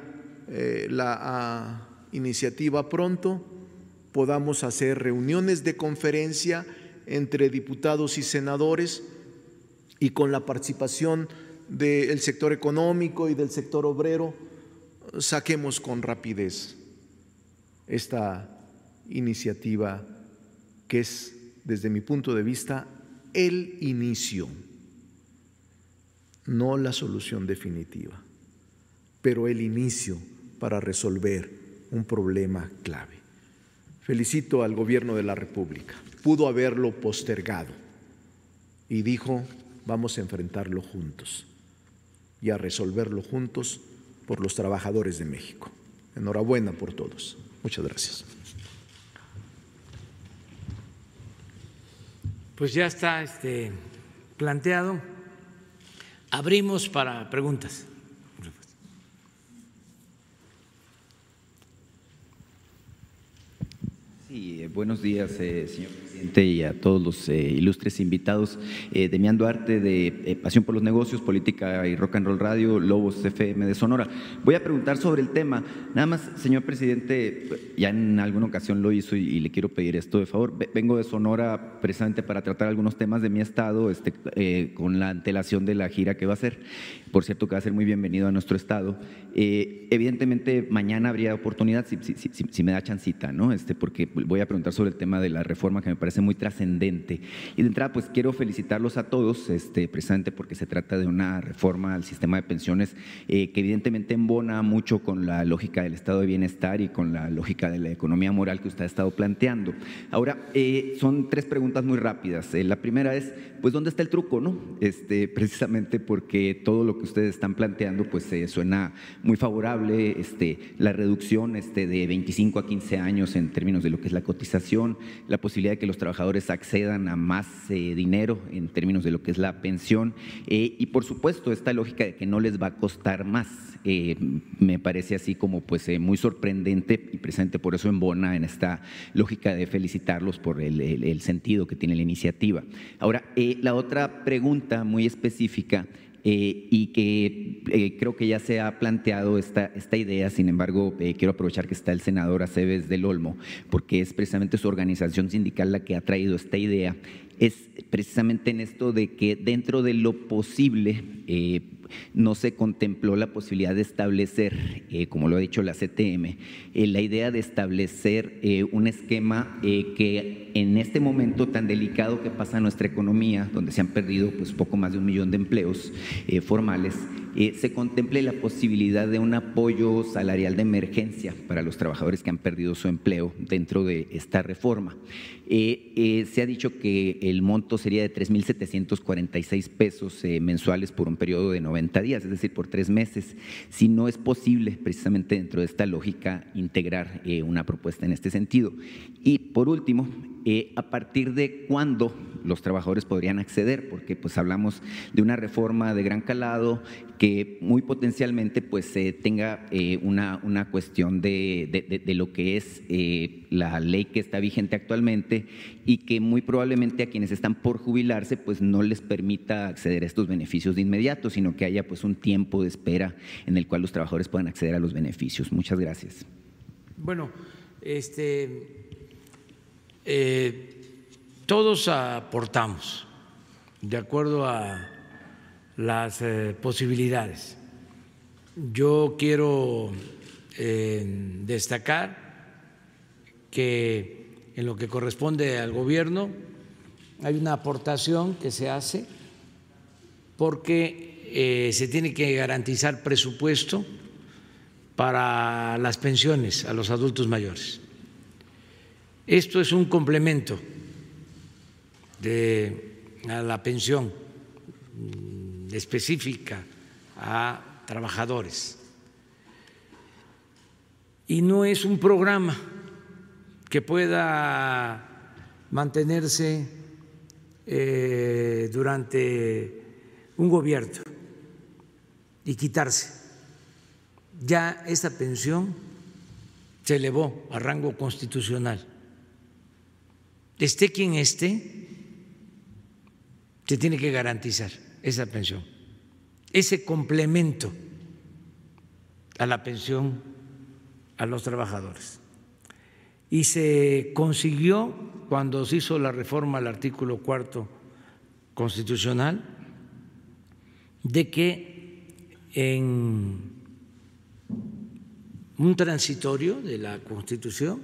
eh, la iniciativa pronto, podamos hacer reuniones de conferencia entre diputados y senadores y con la participación del sector económico y del sector obrero, saquemos con rapidez esta iniciativa que es, desde mi punto de vista, el inicio, no la solución definitiva, pero el inicio para resolver un problema clave. Felicito al gobierno de la República. Pudo haberlo postergado y dijo, vamos a enfrentarlo juntos y a resolverlo juntos por los trabajadores de México. Enhorabuena por todos. Muchas gracias. Pues ya está este, planteado. Abrimos para preguntas. Sí, eh, buenos días, eh, señor y a todos los eh, ilustres invitados. Eh, Demián de eh, Pasión por los Negocios, Política y Rock and Roll Radio, Lobos FM de Sonora. Voy a preguntar sobre el tema. Nada más, señor presidente, ya en alguna ocasión lo hizo y, le quiero pedir esto de favor. Ve- Vengo de Sonora precisamente para tratar algunos temas de mi estado, este, eh, con la antelación de la gira que va a hacer. Por cierto, que va a ser muy bienvenido a nuestro estado. Evidentemente, mañana habría oportunidad, si me da chancita, ¿no? Este, porque voy a preguntar sobre el tema de la reforma que me parece muy trascendente. Y de entrada, pues quiero felicitarlos a todos, este, precisamente porque se trata de una reforma al sistema de pensiones eh, que evidentemente embona mucho con la lógica del estado de bienestar y con la lógica de la economía moral que usted ha estado planteando. Ahora, eh, son tres preguntas muy rápidas. Eh, la primera es, pues, ¿dónde está el truco, no? Este, precisamente porque todo lo que ustedes están planteando, pues, eh, suena muy favorable, este, la reducción este, de 25 a 15 años en términos de lo que es la cotización, la posibilidad de que los trabajadores accedan a más eh, dinero en términos de lo que es la pensión eh, y, por supuesto, esta lógica de que no les va a costar más. Eh, me parece así como pues eh, muy sorprendente y precisamente por eso embona en esta lógica de felicitarlos por el, sentido que tiene la iniciativa. Ahora, eh, la otra pregunta muy específica y que creo que ya se ha planteado esta, esta idea, sin embargo, quiero aprovechar que está el senador Aceves del Olmo, porque es precisamente su organización sindical la que ha traído esta idea, es precisamente en esto de que dentro de lo posible no se contempló la posibilidad de establecer, eh, como lo ha dicho la CTM, eh, la idea de establecer eh, un esquema que en este momento tan delicado que pasa nuestra economía, donde se han perdido pues poco más de un millón de empleos formales, eh, se contemple la posibilidad de un apoyo salarial de emergencia para los trabajadores que han perdido su empleo dentro de esta reforma. Eh, eh, se ha dicho que el monto sería de 3.746 pesos mensuales por un periodo de 90 días, es decir, por tres meses. Si no es posible, precisamente dentro de esta lógica, integrar una propuesta en este sentido. Y por último, eh, a partir de cuándo los trabajadores podrían acceder, porque pues hablamos de una reforma de gran calado que muy potencialmente pues tenga eh, una, una cuestión de, de- de- de lo que es eh, la ley que está vigente actualmente y que muy probablemente a quienes están por jubilarse pues no les permita acceder a estos beneficios de inmediato, sino que haya pues un tiempo de espera en el cual los trabajadores puedan acceder a los beneficios. Muchas gracias. Bueno, este, eh, todos aportamos de acuerdo a las eh, posibilidades. Yo quiero eh, destacar que en lo que corresponde al gobierno hay una aportación que se hace porque se tiene que garantizar presupuesto para las pensiones a los adultos mayores. Esto es un complemento de a la pensión mm, específica a trabajadores. Y no es un programa que pueda mantenerse eh, durante un gobierno y quitarse. Ya esta pensión se elevó a rango constitucional. Esté quien esté, se tiene que garantizar esa pensión, ese complemento a la pensión a los trabajadores. Y se consiguió cuando se hizo la reforma al artículo cuarto constitucional de que en un transitorio de la Constitución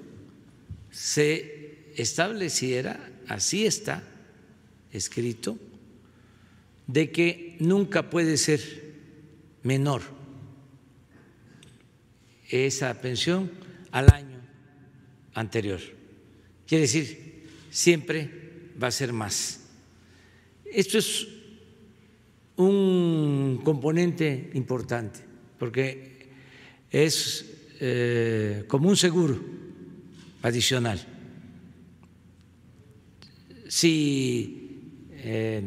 se estableciera, así está escrito, de que nunca puede ser menor esa pensión al año anterior. Quiere decir, siempre va a ser más. Esto es un componente importante, porque es eh, como un seguro adicional. Si eh,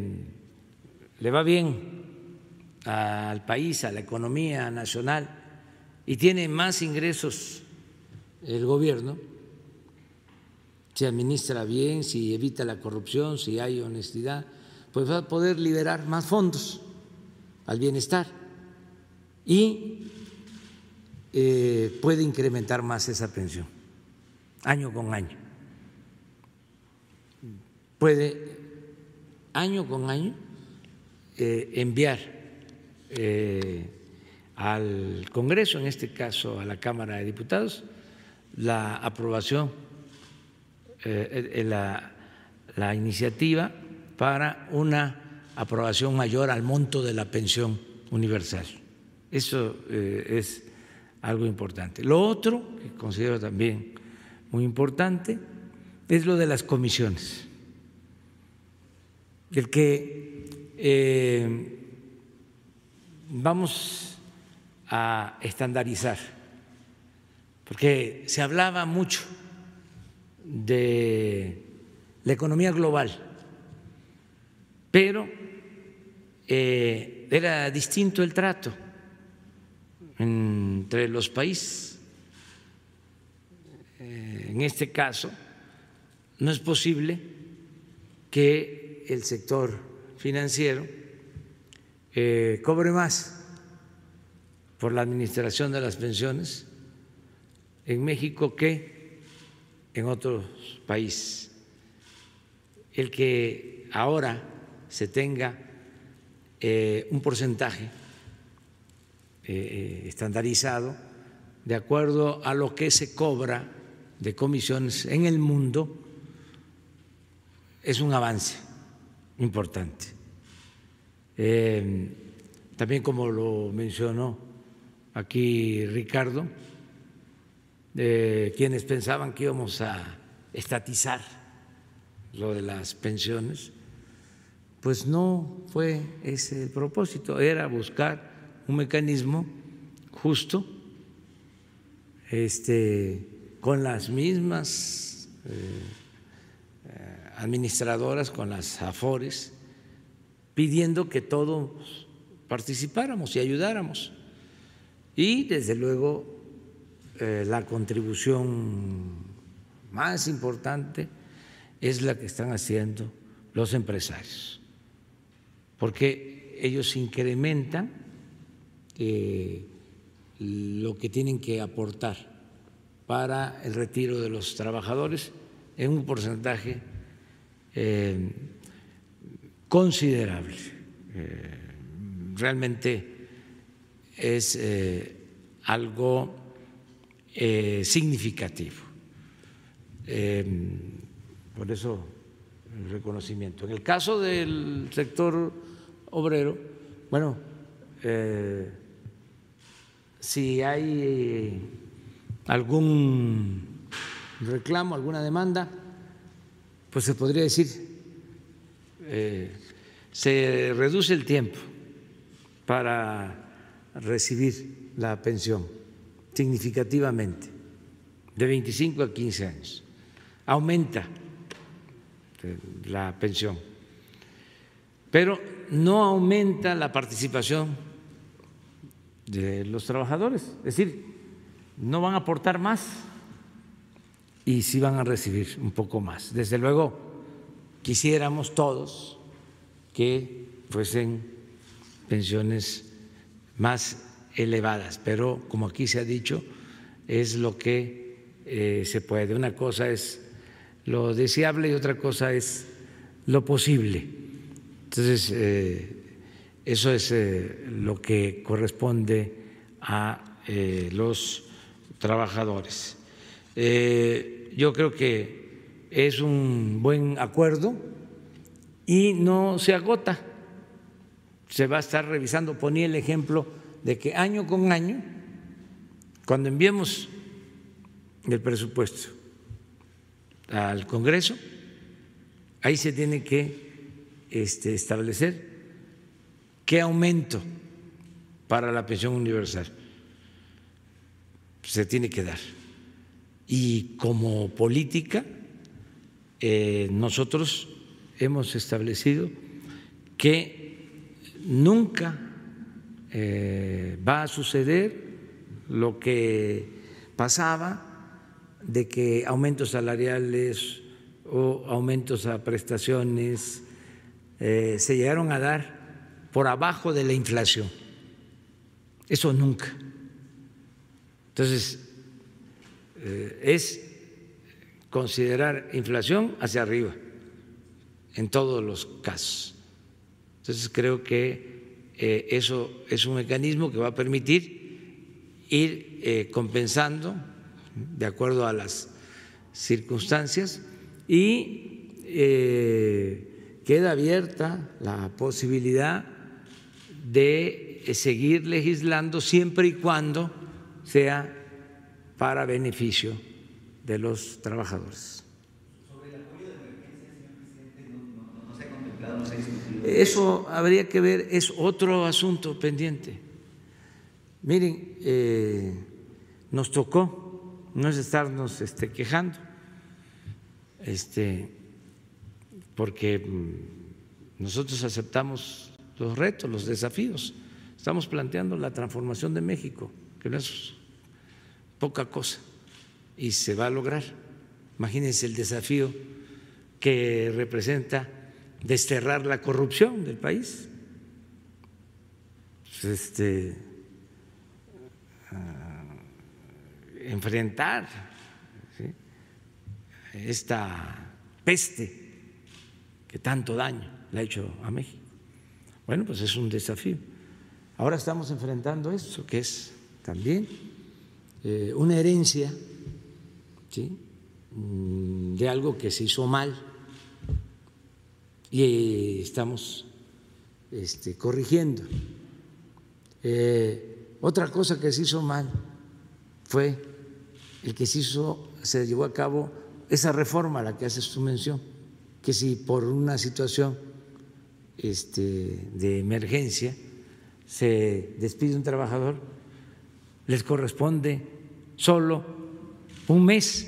le va bien al país, a la economía nacional, y tiene más ingresos el gobierno, si administra bien, si evita la corrupción, si hay honestidad, pues va a poder liberar más fondos al bienestar y eh, puede incrementar más esa pensión año con año. Puede año con año eh, enviar eh, al Congreso, en este caso a la Cámara de Diputados, la aprobación, la, la iniciativa para una aprobación mayor al monto de la pensión universal. Eso eh, es algo importante. Lo otro que considero también muy importante es lo de las comisiones. El que eh, vamos a estandarizar, porque se hablaba mucho de la economía global pero eh, era distinto el trato entre los países. Eh, en este caso, no es posible que el sector financiero eh, cobre más por la administración de las pensiones en México que en otros países. El que ahora se tenga eh, un porcentaje eh, eh, estandarizado de acuerdo a lo que se cobra de comisiones en el mundo es un avance importante. también como lo mencionó aquí Ricardo, quienes pensaban que íbamos a estatizar lo de las pensiones, pues no fue ese el propósito, era buscar un mecanismo justo, este, con las mismas eh, administradoras, con las AFORES, pidiendo que todos participáramos y ayudáramos. Y desde luego eh, la contribución más importante es la que están haciendo los empresarios porque ellos incrementan eh, lo que tienen que aportar para el retiro de los trabajadores en un porcentaje eh, considerable. Eh, realmente es algo significativo. por eso el reconocimiento. En el caso del sector obrero, bueno, eh, si hay algún reclamo, alguna demanda, pues se podría decir, eh, se reduce el tiempo para recibir la pensión significativamente, de 25 a 15 años. Aumenta la pensión. Pero no aumenta la participación de los trabajadores, es decir, no van a aportar más y sí van a recibir un poco más. Desde luego, quisiéramos todos que fuesen pensiones más elevadas, pero como aquí se ha dicho, es lo que eh, se puede. Una cosa es lo deseable y otra cosa es lo posible. Entonces, eh, eso es eh, lo que corresponde a los trabajadores. Yo creo que es un buen acuerdo y no se agota. Se va a estar revisando, ponía el ejemplo de que año con año Cuando enviemos el presupuesto al Congreso, ahí se tiene que este, establecer qué aumento para la pensión universal se tiene que dar. Y como política, eh, nosotros hemos establecido que nunca eh, va a suceder lo que pasaba de que aumentos salariales o aumentos a prestaciones eh, se llegaron a dar por abajo de la inflación. Eso nunca. Entonces, es considerar inflación hacia arriba en todos los casos. Entonces, creo que eh, eso es un mecanismo que va a permitir ir eh, compensando de acuerdo a las circunstancias y queda abierta la posibilidad de seguir legislando siempre y cuando sea para beneficio de los trabajadores. Eso habría que ver, es otro asunto pendiente. Miren, eh, nos tocó, no es estarnos este, quejando, este, porque mm, nosotros aceptamos los retos, los desafíos. Estamos planteando la transformación de México, que no es poca cosa, y se va a lograr. Imagínense el desafío que representa desterrar la corrupción del país. Pues, este, ah, enfrentar esta peste que tanto daño le ha hecho a México. Bueno, pues es un desafío. Ahora estamos enfrentando esto, que es también eh, una herencia mm, de algo que se hizo mal y estamos este, corrigiendo. Eh, otra cosa que se hizo mal fue el que se hizo, se llevó a cabo esa reforma a la que haces tu mención, que si por una situación este, de emergencia se despide un trabajador, les corresponde solo un mes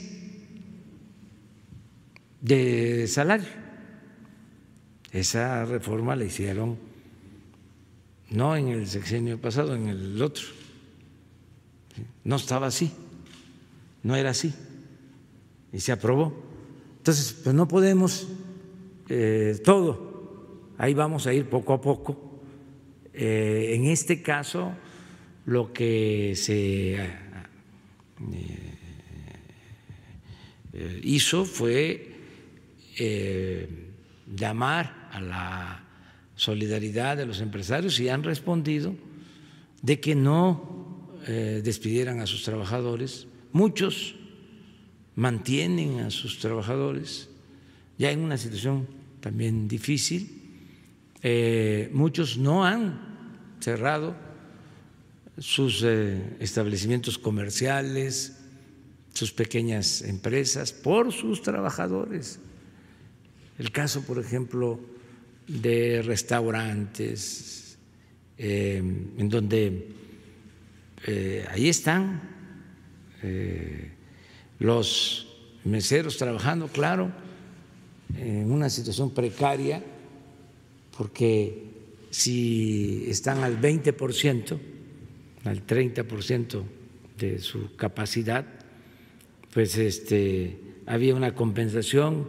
de salario. Esa reforma la hicieron no en el sexenio pasado, en el otro. No estaba así, no era así. Y se aprobó. Entonces, pues no podemos eh, todo. Ahí vamos a ir poco a poco. Eh, en este caso, lo que se hizo fue eh, llamar a la solidaridad de los empresarios y han respondido de que no despidieran a sus trabajadores. Muchos mantienen a sus trabajadores ya en una situación también difícil. muchos no han cerrado sus eh, establecimientos comerciales, sus pequeñas empresas, por sus trabajadores. El caso, por ejemplo, de restaurantes, eh, en donde eh, ahí están los meseros trabajando, claro, en una situación precaria, porque si están al 20 por ciento, al 30% de su capacidad, pues este, había una compensación,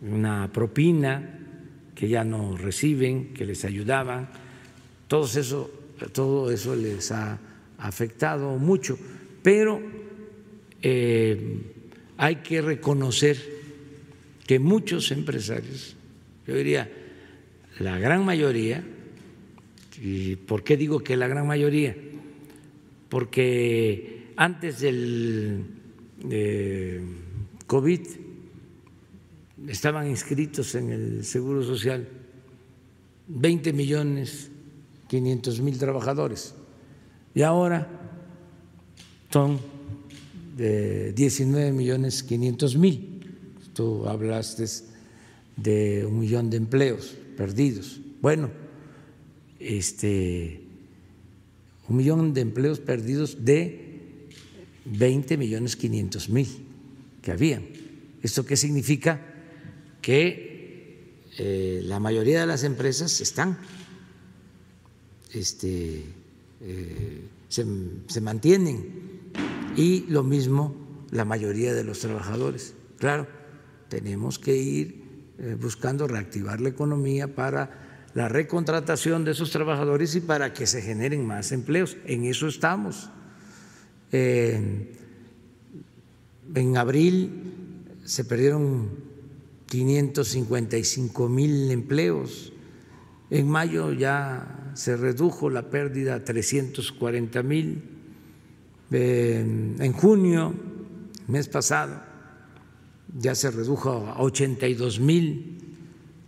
una propina que ya no reciben, que les ayudaban, todo eso, todo eso les ha afectado mucho, pero eh, hay que reconocer que muchos empresarios, yo diría la gran mayoría, ¿y por qué digo que la gran mayoría? Porque antes del COVID estaban inscritos en el Seguro Social 20 millones 500 mil trabajadores y ahora son de 19 millones 500 mil. Tú hablaste de un millón de empleos perdidos. Bueno, este, un millón de empleos perdidos de 20 millones 500 mil que habían. ¿Esto qué significa? Que eh, la mayoría de las empresas están, este, eh, se, se mantienen y lo mismo la mayoría de los trabajadores. Claro, tenemos que ir eh, buscando reactivar la economía para la recontratación de esos trabajadores y para que se generen más empleos. En eso estamos. en abril se perdieron 555 mil empleos. En mayo ya se redujo la pérdida a 340 mil. En junio, mes pasado, ya se redujo a 82 mil.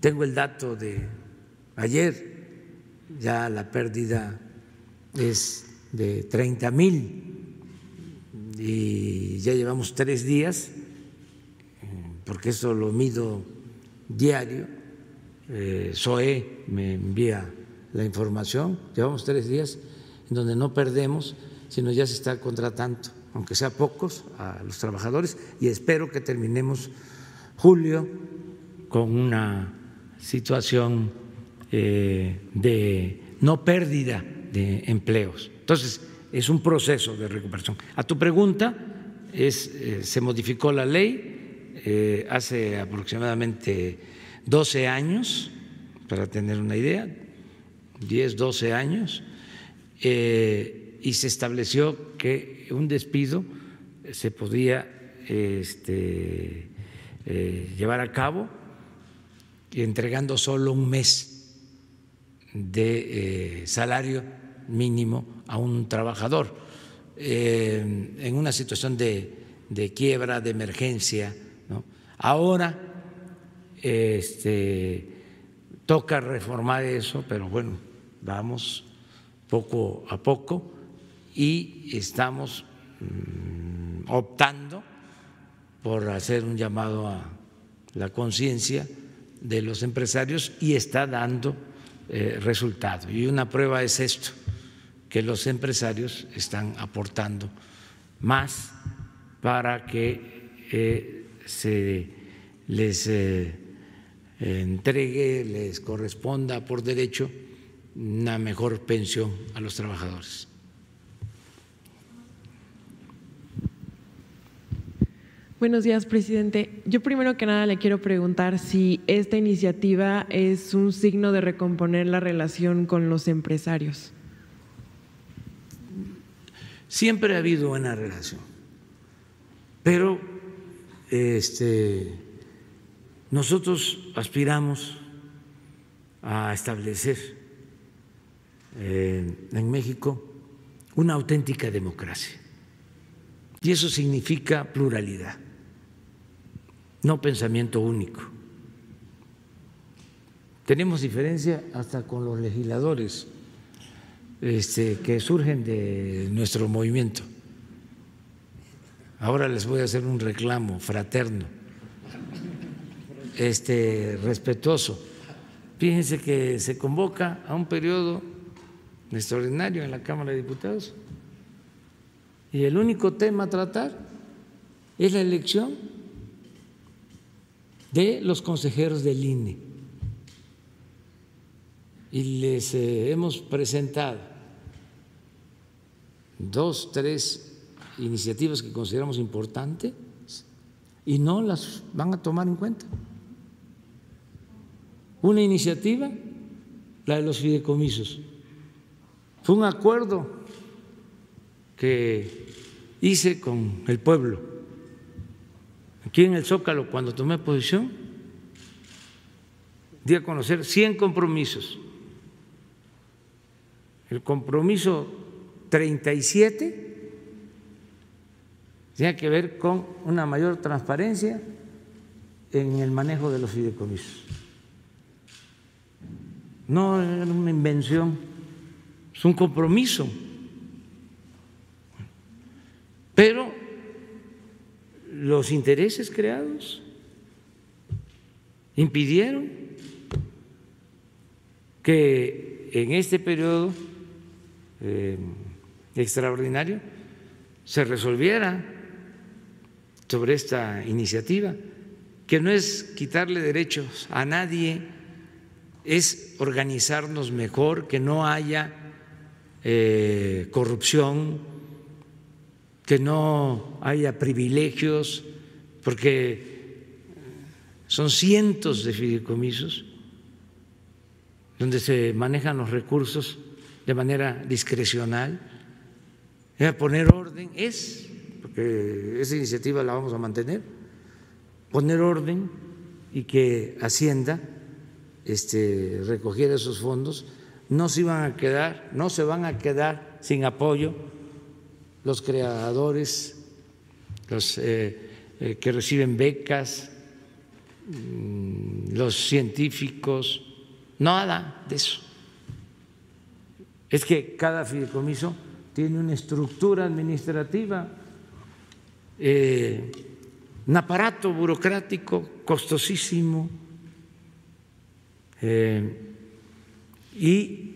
Tengo el dato de Ayer ya la pérdida es de 30 mil. Y ya llevamos tres días, porque eso lo mido diario, eh, SOE me envía la información, llevamos tres días en donde no perdemos, sino ya se está contratando, aunque sea pocos, a los trabajadores. Y espero que terminemos julio con una situación eh, de no pérdida de empleos. Entonces, es un proceso de recuperación. A tu pregunta, es, eh, se modificó la ley eh, hace aproximadamente 12 años, para tener una idea, 10, 12 años, y se estableció que un despido se podía este, llevar a cabo entregando solo un mes de eh, salario mínimo a un trabajador eh, en una situación de, quiebra, de emergencia. Ahora este, toca reformar eso, pero bueno, vamos poco a poco y estamos mm, optando por hacer un llamado a la conciencia de los empresarios y está dando resultado. Y una prueba es esto, que los empresarios están aportando más para que eh, se les eh, entregue, les corresponda por derecho una mejor pensión a los trabajadores. Buenos días, presidente. Yo primero que nada le quiero preguntar si esta iniciativa es un signo de recomponer la relación con los empresarios. Siempre ha habido buena relación, pero este, nosotros aspiramos a establecer eh, en México una auténtica democracia. Y eso significa pluralidad no pensamiento único. Tenemos diferencia hasta con los legisladores este, que surgen de nuestro movimiento. Ahora les voy a hacer un reclamo fraterno, este, respetuoso. Fíjense que se convoca a un periodo extraordinario en la Cámara de Diputados y el único tema a tratar es la elección de los consejeros del INE. Y les eh, hemos presentado dos, tres iniciativas que consideramos importantes y no las van a tomar en cuenta. Una iniciativa, la de los fideicomisos. Fue un acuerdo que hice con el pueblo Aquí en el Zócalo, cuando tomé posición, di a conocer 100 compromisos. El compromiso 37 tiene que ver con una mayor transparencia en el manejo de los fideicomisos. No es una invención, es un compromiso. Pero los intereses creados impidieron que en este periodo eh, extraordinario se resolviera sobre esta iniciativa, que no es quitarle derechos a nadie, es organizarnos mejor, que no haya eh, corrupción, que no haya privilegios, porque son cientos de fideicomisos donde se manejan los recursos de manera discrecional. Poner orden es, porque esa iniciativa la vamos a mantener, poner orden y que Hacienda este, recogiera esos fondos, no se iban a quedar, no se van a quedar sin apoyo los creadores, los eh, eh, que reciben becas, mm, los científicos, nada de eso. Es que cada fideicomiso tiene una estructura administrativa, eh, un aparato burocrático costosísimo y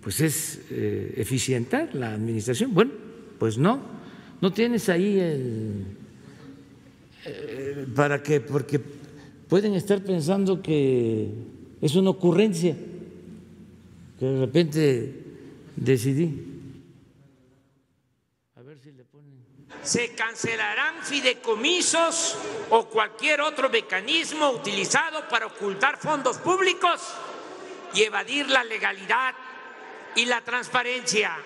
pues es eficientar la administración. Bueno, pues no, no tienes ahí el... Eh, ¿Para qué? Porque pueden estar pensando que es una ocurrencia, que de repente decidí. A ver si le ponen. Se cancelarán fideicomisos o cualquier otro mecanismo utilizado para ocultar fondos públicos y evadir la legalidad y la transparencia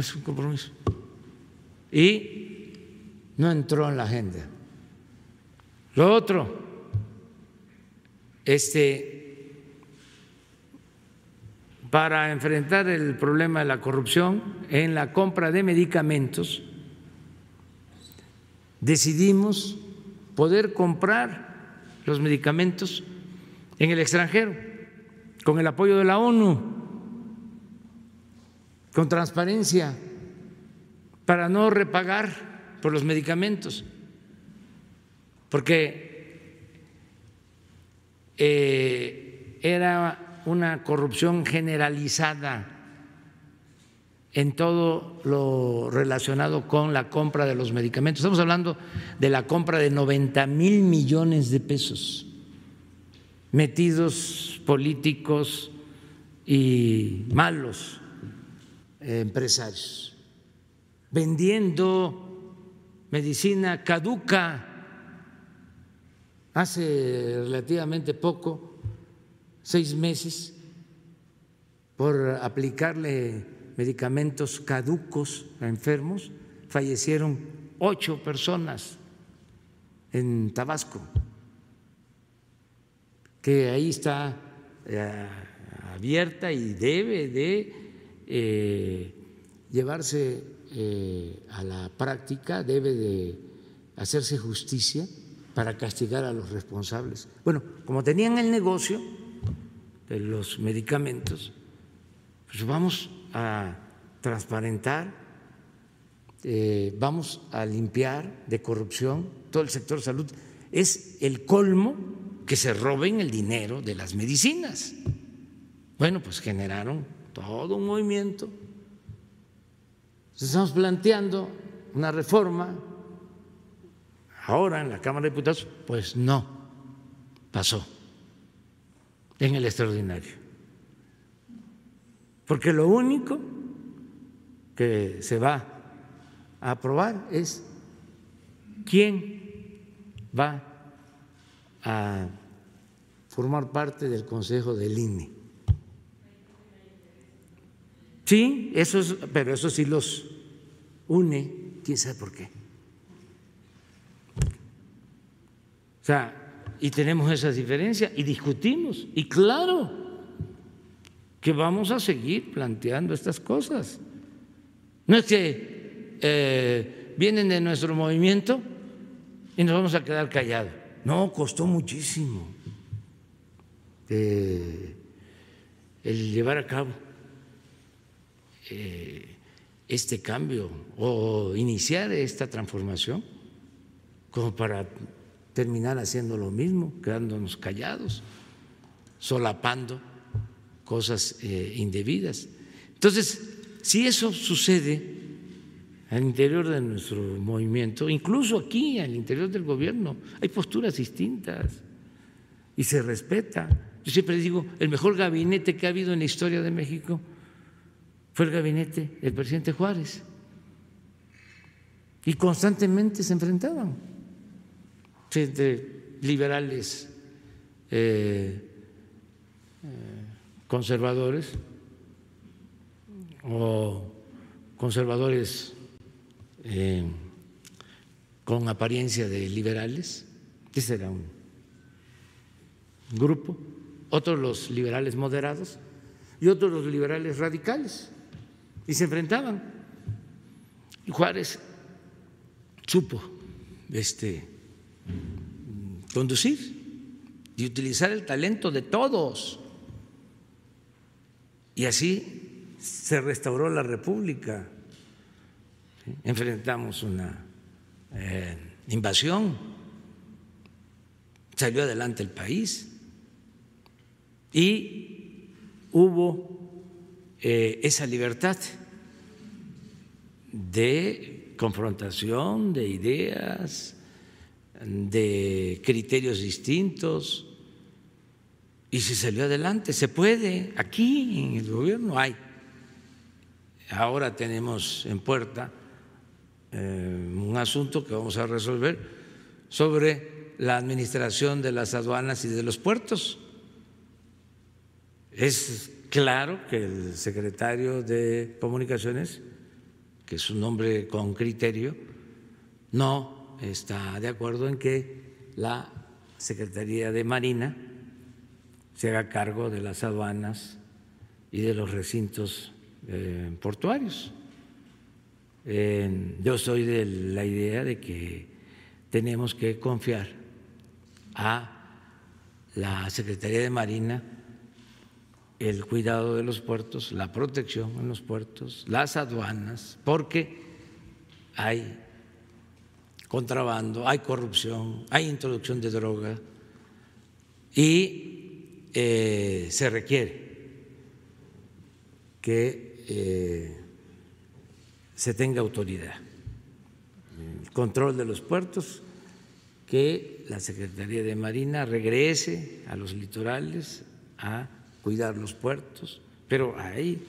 es un compromiso. Y no entró en la agenda. Lo otro, este, para enfrentar el problema de la corrupción en la compra de medicamentos, decidimos poder comprar los medicamentos en el extranjero con el apoyo de la ONU con transparencia para no repagar por los medicamentos, porque eh, era una corrupción generalizada en todo lo relacionado con la compra de los medicamentos. Estamos hablando de la compra de 90 mil millones de pesos metidos políticos y malos empresarios, vendiendo medicina caduca. Hace relativamente poco, seis meses, por aplicarle medicamentos caducos a enfermos, fallecieron ocho personas en Tabasco, que ahí está eh, abierta y debe de eh, llevarse eh, a la práctica, debe de hacerse justicia para castigar a los responsables. Bueno, como tenían el negocio de los medicamentos, pues vamos a transparentar, eh, vamos a limpiar de corrupción todo el sector salud. Es el colmo que se roben el dinero de las medicinas. Bueno, pues generaron todo un movimiento. Estamos planteando una reforma ahora en la Cámara de Diputados, pues no pasó en el extraordinario. Porque lo único que se va a aprobar es quién va a formar parte del Consejo del INE. Sí, eso es, pero eso sí los une, quién sabe por qué. O sea, y tenemos esas diferencias y discutimos. Y claro que vamos a seguir planteando estas cosas. No es que eh, vienen de nuestro movimiento y nos vamos a quedar callados. No, costó muchísimo eh, el llevar a cabo este cambio o iniciar esta transformación como para terminar haciendo lo mismo, quedándonos callados, solapando cosas eh, indebidas. Entonces, si eso sucede al interior de nuestro movimiento, incluso aquí, al interior del gobierno, hay posturas distintas y se respeta. Yo siempre digo, el mejor gabinete que ha habido en la historia de México fue el gabinete del presidente Juárez. Y constantemente se enfrentaban entre liberales eh, eh, conservadores o conservadores eh, con apariencia de liberales, ese era un grupo, otros los liberales moderados y otros los liberales radicales y se enfrentaban. Y Juárez supo este, conducir y utilizar el talento de todos. Y así se restauró la República. Enfrentamos una eh, invasión, salió adelante el país y hubo esa libertad de confrontación de ideas, de criterios distintos, y se salió adelante. Se puede, aquí en el gobierno hay. Ahora tenemos en puerta eh, un asunto que vamos a resolver sobre la administración de las aduanas y de los puertos. Es claro que el secretario de Comunicaciones, que es un hombre con criterio, no está de acuerdo en que la Secretaría de Marina se haga cargo de las aduanas y de los recintos eh, portuarios. yo soy de la idea de que tenemos que confiar a la Secretaría de Marina el cuidado de los puertos, la protección en los puertos, las aduanas, porque hay contrabando, hay corrupción, hay introducción de droga y eh, se requiere que eh, se tenga autoridad, el control de los puertos, que la Secretaría de Marina regrese a los litorales a cuidar los puertos, pero hay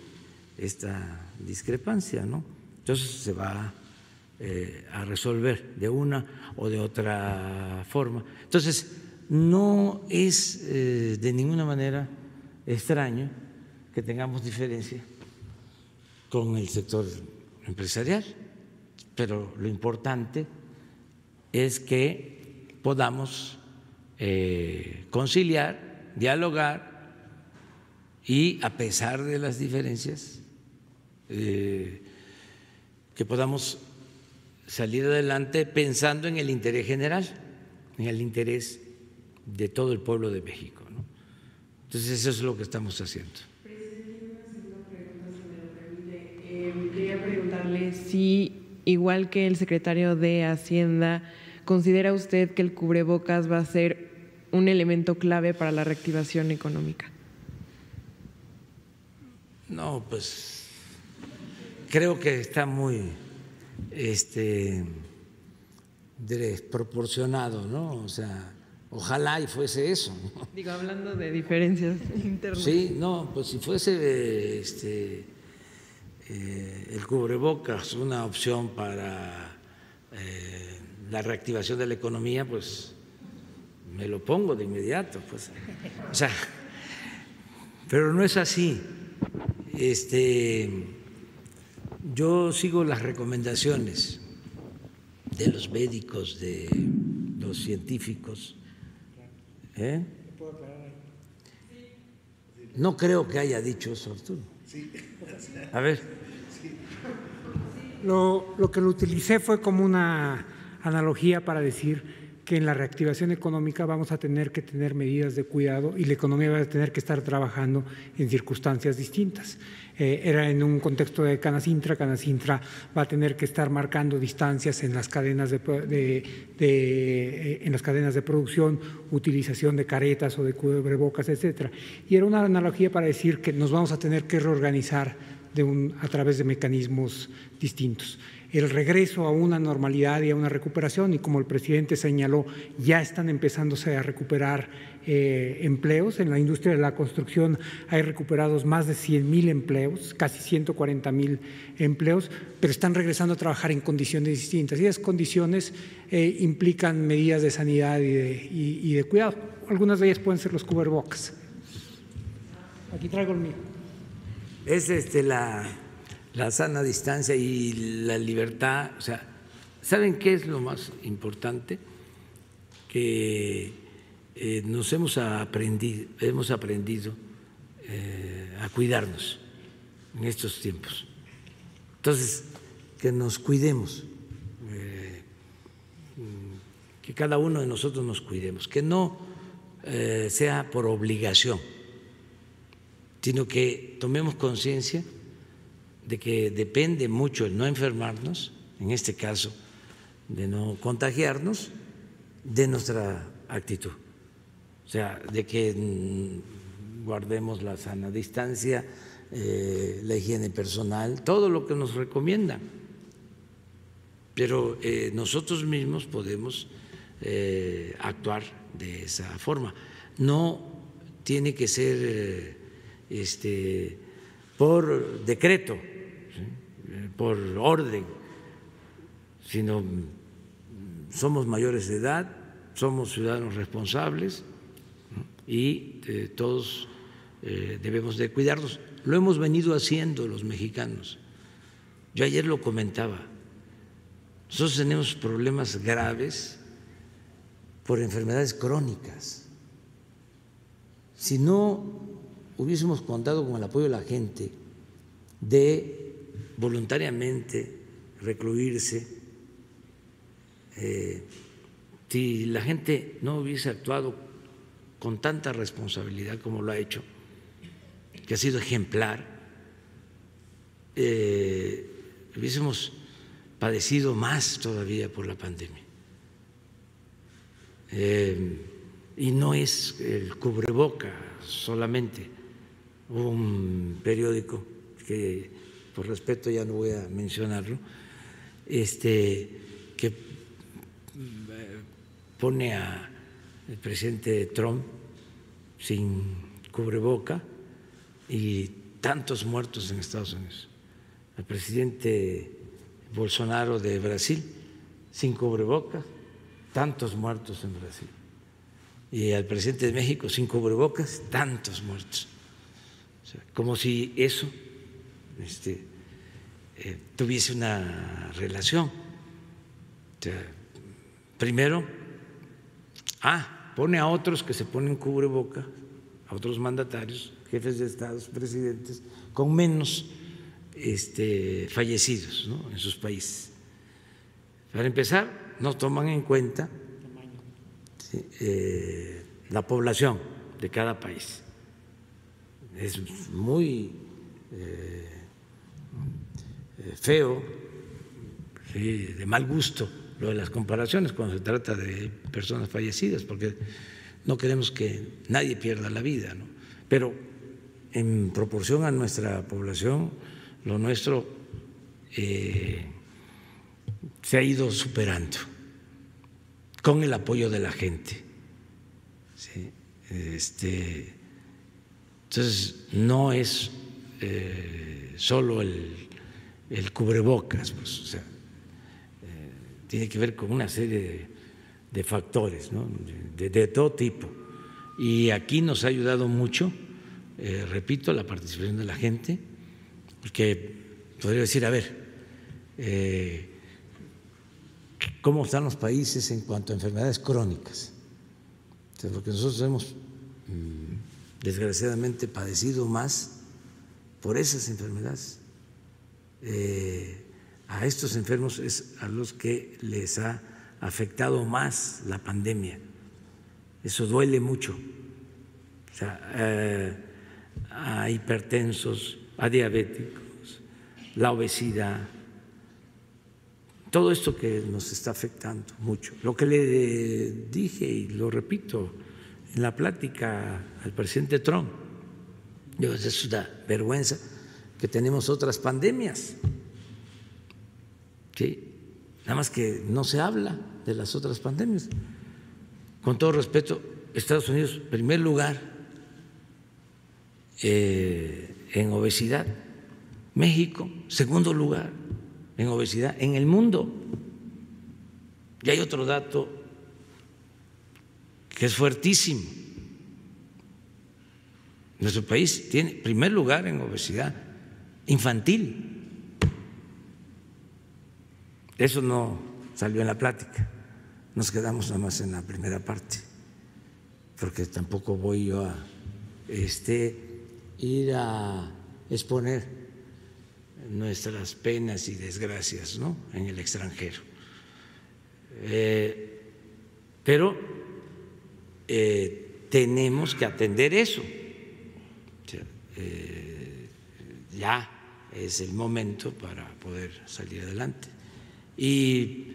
esta discrepancia, ¿no? Entonces se va eh, a resolver de una o de otra forma. Entonces, no es eh, de ninguna manera extraño que tengamos diferencia con el sector empresarial, pero lo importante es que podamos eh, conciliar, dialogar y a pesar de las diferencias, eh, que podamos salir adelante pensando en el interés general, en el interés de todo el pueblo de México. Entonces eso es lo que estamos haciendo. Eh, quería preguntarle si, igual que el secretario de Hacienda, ¿considera usted que el cubrebocas va a ser un elemento clave para la reactivación económica? No, pues creo que está muy este, desproporcionado, ¿no? O sea, ojalá y fuese eso. Digo, hablando de diferencias internas. Sí, no, pues si fuese este, eh, el cubrebocas una opción para eh, la reactivación de la economía, pues me lo pongo de inmediato, pues. O sea, pero no es así. Este, yo sigo las recomendaciones de los médicos, de los científicos. ¿eh? No creo que haya dicho eso, Arturo. A ver. Lo, lo que lo utilicé fue como una analogía para decir que en la reactivación económica vamos a tener que tener medidas de cuidado y la economía va a tener que estar trabajando en circunstancias distintas. Eh, era en un contexto de Canacintra, Canacintra va a tener que estar marcando distancias en las cadenas de, de, en las cadenas de producción, utilización de caretas o de cubrebocas, etcétera. Y era una analogía para decir que nos vamos a tener que reorganizar a través de mecanismos distintos el regreso a una normalidad y a una recuperación y como el presidente señaló, ya están empezándose a recuperar eh, empleos. En la industria de la construcción hay recuperados más de 100 mil empleos, casi 140 mil empleos, pero están regresando a trabajar en condiciones distintas y esas condiciones eh, implican medidas de sanidad y de, y, y de, cuidado. Algunas de ellas pueden ser los cubrebocas. Aquí traigo el mío. Es este, la la sana distancia y la libertad. O sea, ¿saben qué es lo más importante? Que eh, nos hemos aprendido, hemos aprendido eh, a cuidarnos en estos tiempos. Entonces, que nos cuidemos, eh, que cada uno de nosotros nos cuidemos, que no sea por obligación, sino que tomemos conciencia de que depende mucho el no enfermarnos, en este caso de no contagiarnos, de nuestra actitud. O sea, de que guardemos la sana distancia, eh, la higiene personal, todo lo que nos recomiendan. Pero eh, nosotros mismos podemos eh, actuar de esa forma. No tiene que ser este, por decreto por orden, sino somos mayores de edad, somos ciudadanos responsables y eh, todos eh, debemos de cuidarnos. Lo hemos venido haciendo los mexicanos. Yo ayer lo comentaba. Nosotros tenemos problemas graves por enfermedades crónicas. Si no hubiésemos contado con el apoyo de la gente de voluntariamente recluirse, eh, si la gente no hubiese actuado con tanta responsabilidad como lo ha hecho, que ha sido ejemplar, eh, hubiésemos padecido más todavía por la pandemia. Eh, y no es el cubreboca solamente, un periódico que por respeto ya no voy a mencionarlo, este, que eh, pone a el presidente Trump sin cubreboca y tantos muertos en Estados Unidos. El presidente Bolsonaro de Brasil sin cubrebocas, tantos muertos en Brasil. Y al presidente de México sin cubrebocas, tantos muertos. como si eso este, eh, tuviese una relación. primero, ah, pone a otros que se ponen cubreboca, a otros mandatarios, jefes de estados, presidentes, con menos este, fallecidos en sus países. Para empezar, no toman en cuenta eh, la población de cada país. Es muy eh, feo, de mal gusto lo de las comparaciones cuando se trata de personas fallecidas, porque no queremos que nadie pierda la vida, ¿no? pero en proporción a nuestra población, lo nuestro eh, se ha ido superando con el apoyo de la gente. Este, entonces, no es eh, solo el el cubrebocas, pues, o sea, eh, tiene que ver con una serie de, factores, ¿no? de, todo tipo. Y aquí nos ha ayudado mucho, eh, repito, la participación de la gente, porque podría decir, a ver, eh, ¿cómo están los países en cuanto a enfermedades crónicas? porque nosotros hemos, mm, desgraciadamente, padecido más por esas enfermedades eh, a estos enfermos es a los que les ha afectado más la pandemia. Eso duele mucho. Eh, a hipertensos, a diabéticos, la obesidad, todo esto que nos está afectando mucho. Lo que le dije y lo repito en la plática al presidente Trump, yo, es una vergüenza que tenemos otras pandemias. ¿Sí? Nada más que no se habla de las otras pandemias. Con todo respeto, Estados Unidos, primer lugar eh, en obesidad. México, segundo lugar en obesidad en el mundo. Y hay otro dato que es fuertísimo. Nuestro país tiene primer lugar en obesidad infantil. Eso no salió en la plática. Nos quedamos nada más en la primera parte, porque tampoco voy yo a este, ir a exponer nuestras penas y desgracias ¿no? en el extranjero. Eh, pero eh, tenemos que atender eso. Eh, ya es el momento para poder salir adelante. Y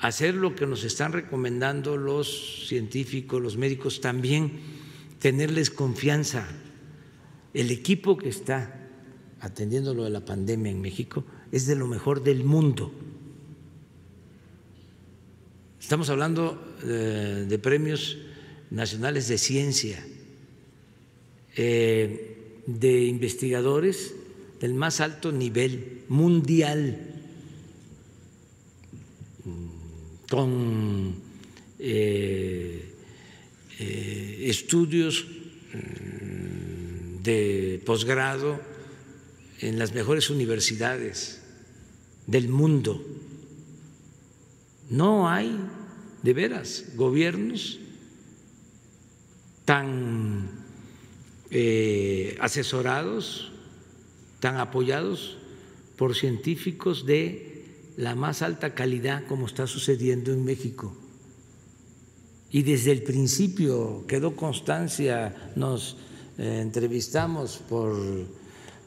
hacer lo que nos están recomendando los científicos, los médicos, también tenerles confianza. El equipo que está atendiendo lo de la pandemia en México es de lo mejor del mundo. Estamos hablando eh, de, premios nacionales de ciencia, eh, de investigadores del más alto nivel mundial, con eh, estudios mm, de posgrado en las mejores universidades del mundo. No hay, de veras, gobiernos tan eh, asesorados, tan apoyados por científicos de la más alta calidad como está sucediendo en México. Y desde el principio quedó constancia, nos eh, entrevistamos por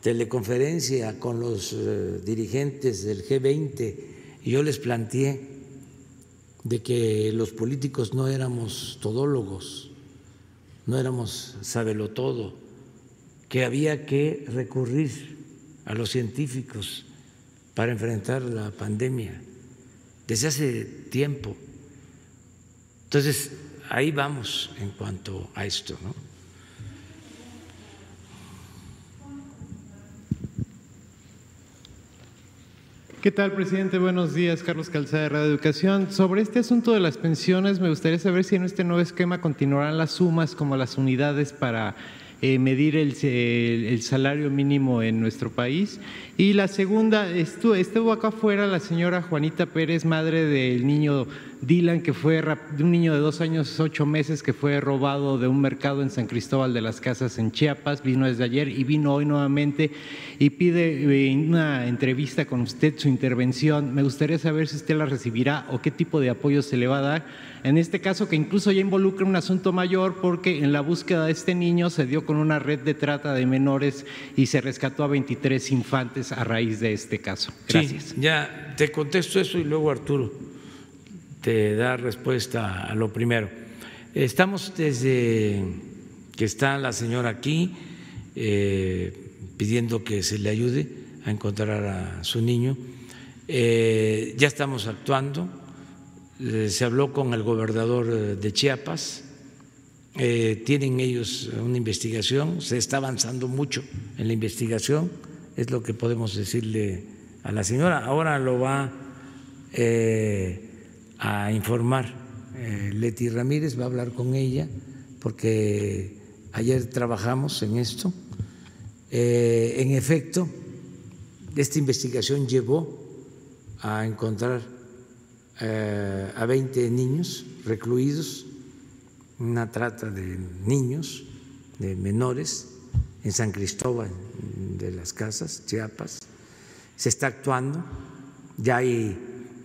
teleconferencia con los eh, dirigentes del G20 y yo les planteé de que los políticos no éramos todólogos, no éramos sabelo todo, que había que recurrir a los científicos para enfrentar la pandemia desde hace tiempo. Entonces, ahí vamos en cuanto a esto, ¿no? ¿Qué tal, presidente? Buenos días, Carlos Calzada de Radio Educación. Sobre este asunto de las pensiones, me gustaría saber si en este nuevo esquema continuarán las sumas como las unidades para eh, medir el, salario mínimo en nuestro país. Y la segunda, estuvo, estuvo acá afuera la señora Juanita Pérez, madre del niño Dylan, que fue de un niño de dos años, ocho meses, que fue robado de un mercado en San Cristóbal de las Casas en Chiapas, vino desde ayer y vino hoy nuevamente y pide eh, una entrevista con usted, su intervención. Me gustaría saber si usted la recibirá o qué tipo de apoyo se le va a dar. En este caso, que incluso ya involucra un asunto mayor, porque en la búsqueda de este niño se dio con una red de trata de menores y se rescató a 23 infantes a raíz de este caso. Gracias. ya te contesto eso y luego Arturo te da respuesta a lo primero. Estamos desde que está la señora aquí eh, pidiendo que se le ayude a encontrar a su niño. Eh, ya estamos actuando. Eh, se habló con el gobernador de Chiapas. tienen ellos una investigación. Se está avanzando mucho en la investigación. Es lo que podemos decirle a la señora. Ahora lo va a informar. Eh, Leti Ramírez va a hablar con ella porque ayer trabajamos en esto. Eh, en efecto, esta investigación llevó a encontrar eh, a 20 niños recluidos, una trata de niños, de menores, en San Cristóbal de las Casas, Chiapas. Se está actuando, ya hay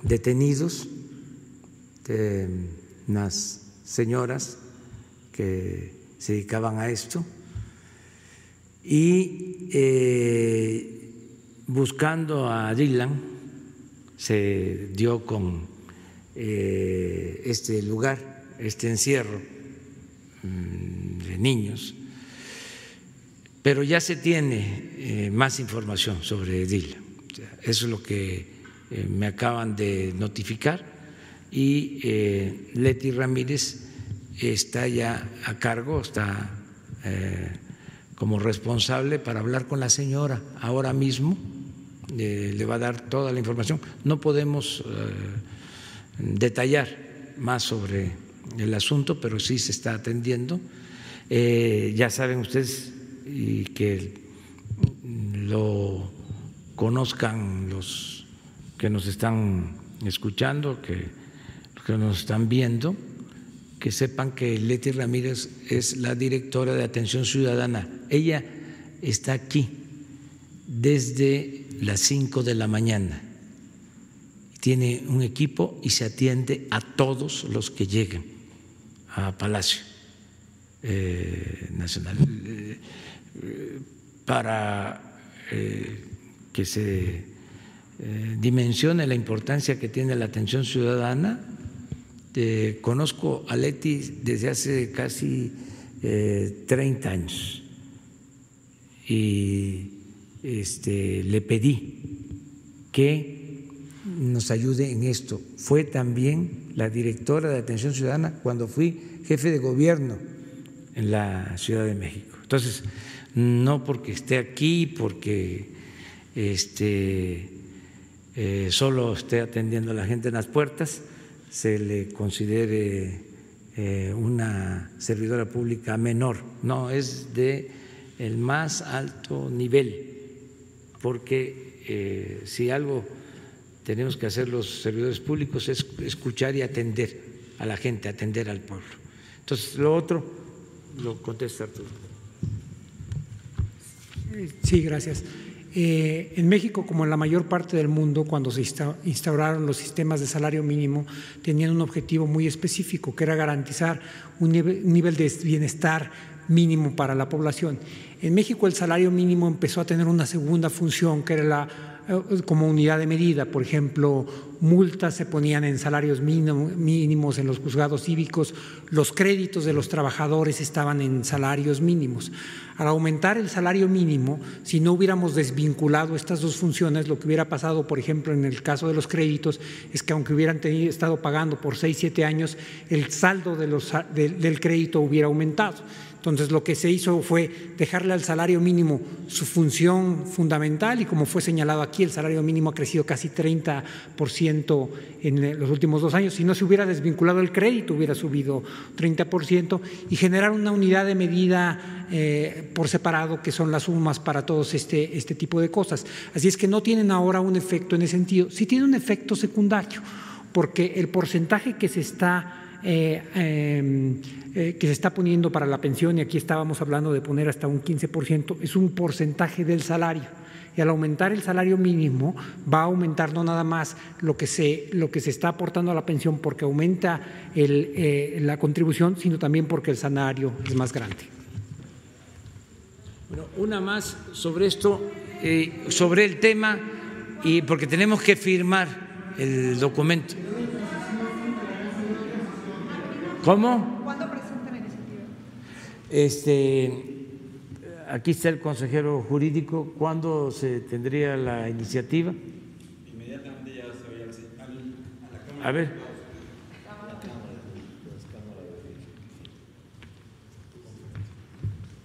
detenidos de unas señoras que se dedicaban a esto y eh, buscando a Dylan se dio con eh, este lugar, este encierro mm, de niños, pero ya se tiene eh, más información sobre Dylan. Eso es lo que me acaban de notificar y Leti Ramírez está ya a cargo, está como responsable para hablar con la señora ahora mismo. Eh, le va a dar toda la información. No podemos eh, detallar más sobre el asunto, pero sí se está atendiendo. Eh, ya saben ustedes y que lo conozcan los que nos están escuchando, que, que nos están viendo que sepan que Leti Ramírez es la directora de Atención Ciudadana. Ella está aquí desde las 5 de la mañana. Tiene un equipo y se atiende a todos los que lleguen a Palacio eh, Nacional eh, para eh, que se dimensione la importancia que tiene la atención ciudadana este, conozco a Leti desde hace casi 30 eh, años y este, le pedí que nos ayude en esto. Fue también la directora de Atención Ciudadana cuando fui jefe de gobierno en la Ciudad de México. Entonces, no porque esté aquí, porque este, eh, solo esté atendiendo a la gente en las puertas, se le considere eh, una servidora pública menor, no, es de el más alto nivel, porque eh, si algo tenemos que hacer los servidores públicos es escuchar y atender a la gente, atender al pueblo. Entonces, lo otro lo contesta Arturo. Sí, gracias. Eh, en México, como en la mayor parte del mundo, cuando se instauraron los sistemas de salario mínimo, tenían un objetivo muy específico, que era garantizar un nivel de bienestar mínimo para la población. En México el salario mínimo empezó a tener una segunda función, que era la como unidad de medida. Por ejemplo, multas se ponían en salarios mínimos en los juzgados cívicos, los créditos de los trabajadores estaban en salarios mínimos. Al aumentar el salario mínimo, si no hubiéramos desvinculado estas dos funciones, lo que hubiera pasado, por ejemplo, en el caso de los créditos, es que aunque hubieran estado pagando por seis, siete años, el saldo del crédito hubiera aumentado. Entonces lo que se hizo fue dejarle al salario mínimo su función fundamental y como fue señalado aquí, el salario mínimo ha crecido casi 30% en los últimos dos años. Si no se hubiera desvinculado el crédito, hubiera subido 30% y generar una unidad de medida eh, por separado que son las sumas para todos este, este tipo de cosas. Así es que no tienen ahora un efecto en ese sentido, sí tiene un efecto secundario, porque el porcentaje que se está eh, em, eh, que se está poniendo para la pensión, y aquí estábamos hablando de poner hasta un 15%, es un porcentaje del salario. Y al aumentar el salario mínimo va a aumentar no nada más lo que se, lo que se está aportando a la pensión porque aumenta eh, la contribución, sino también porque el salario es más grande. Bueno, una más sobre esto, sobre el tema, y porque tenemos que firmar el documento. ¿Cómo? ¿Cuándo presentan la iniciativa? Este, aquí está el consejero jurídico. ¿Cuándo se tendría la iniciativa? Inmediatamente ya se va a, la Cámara. A ver.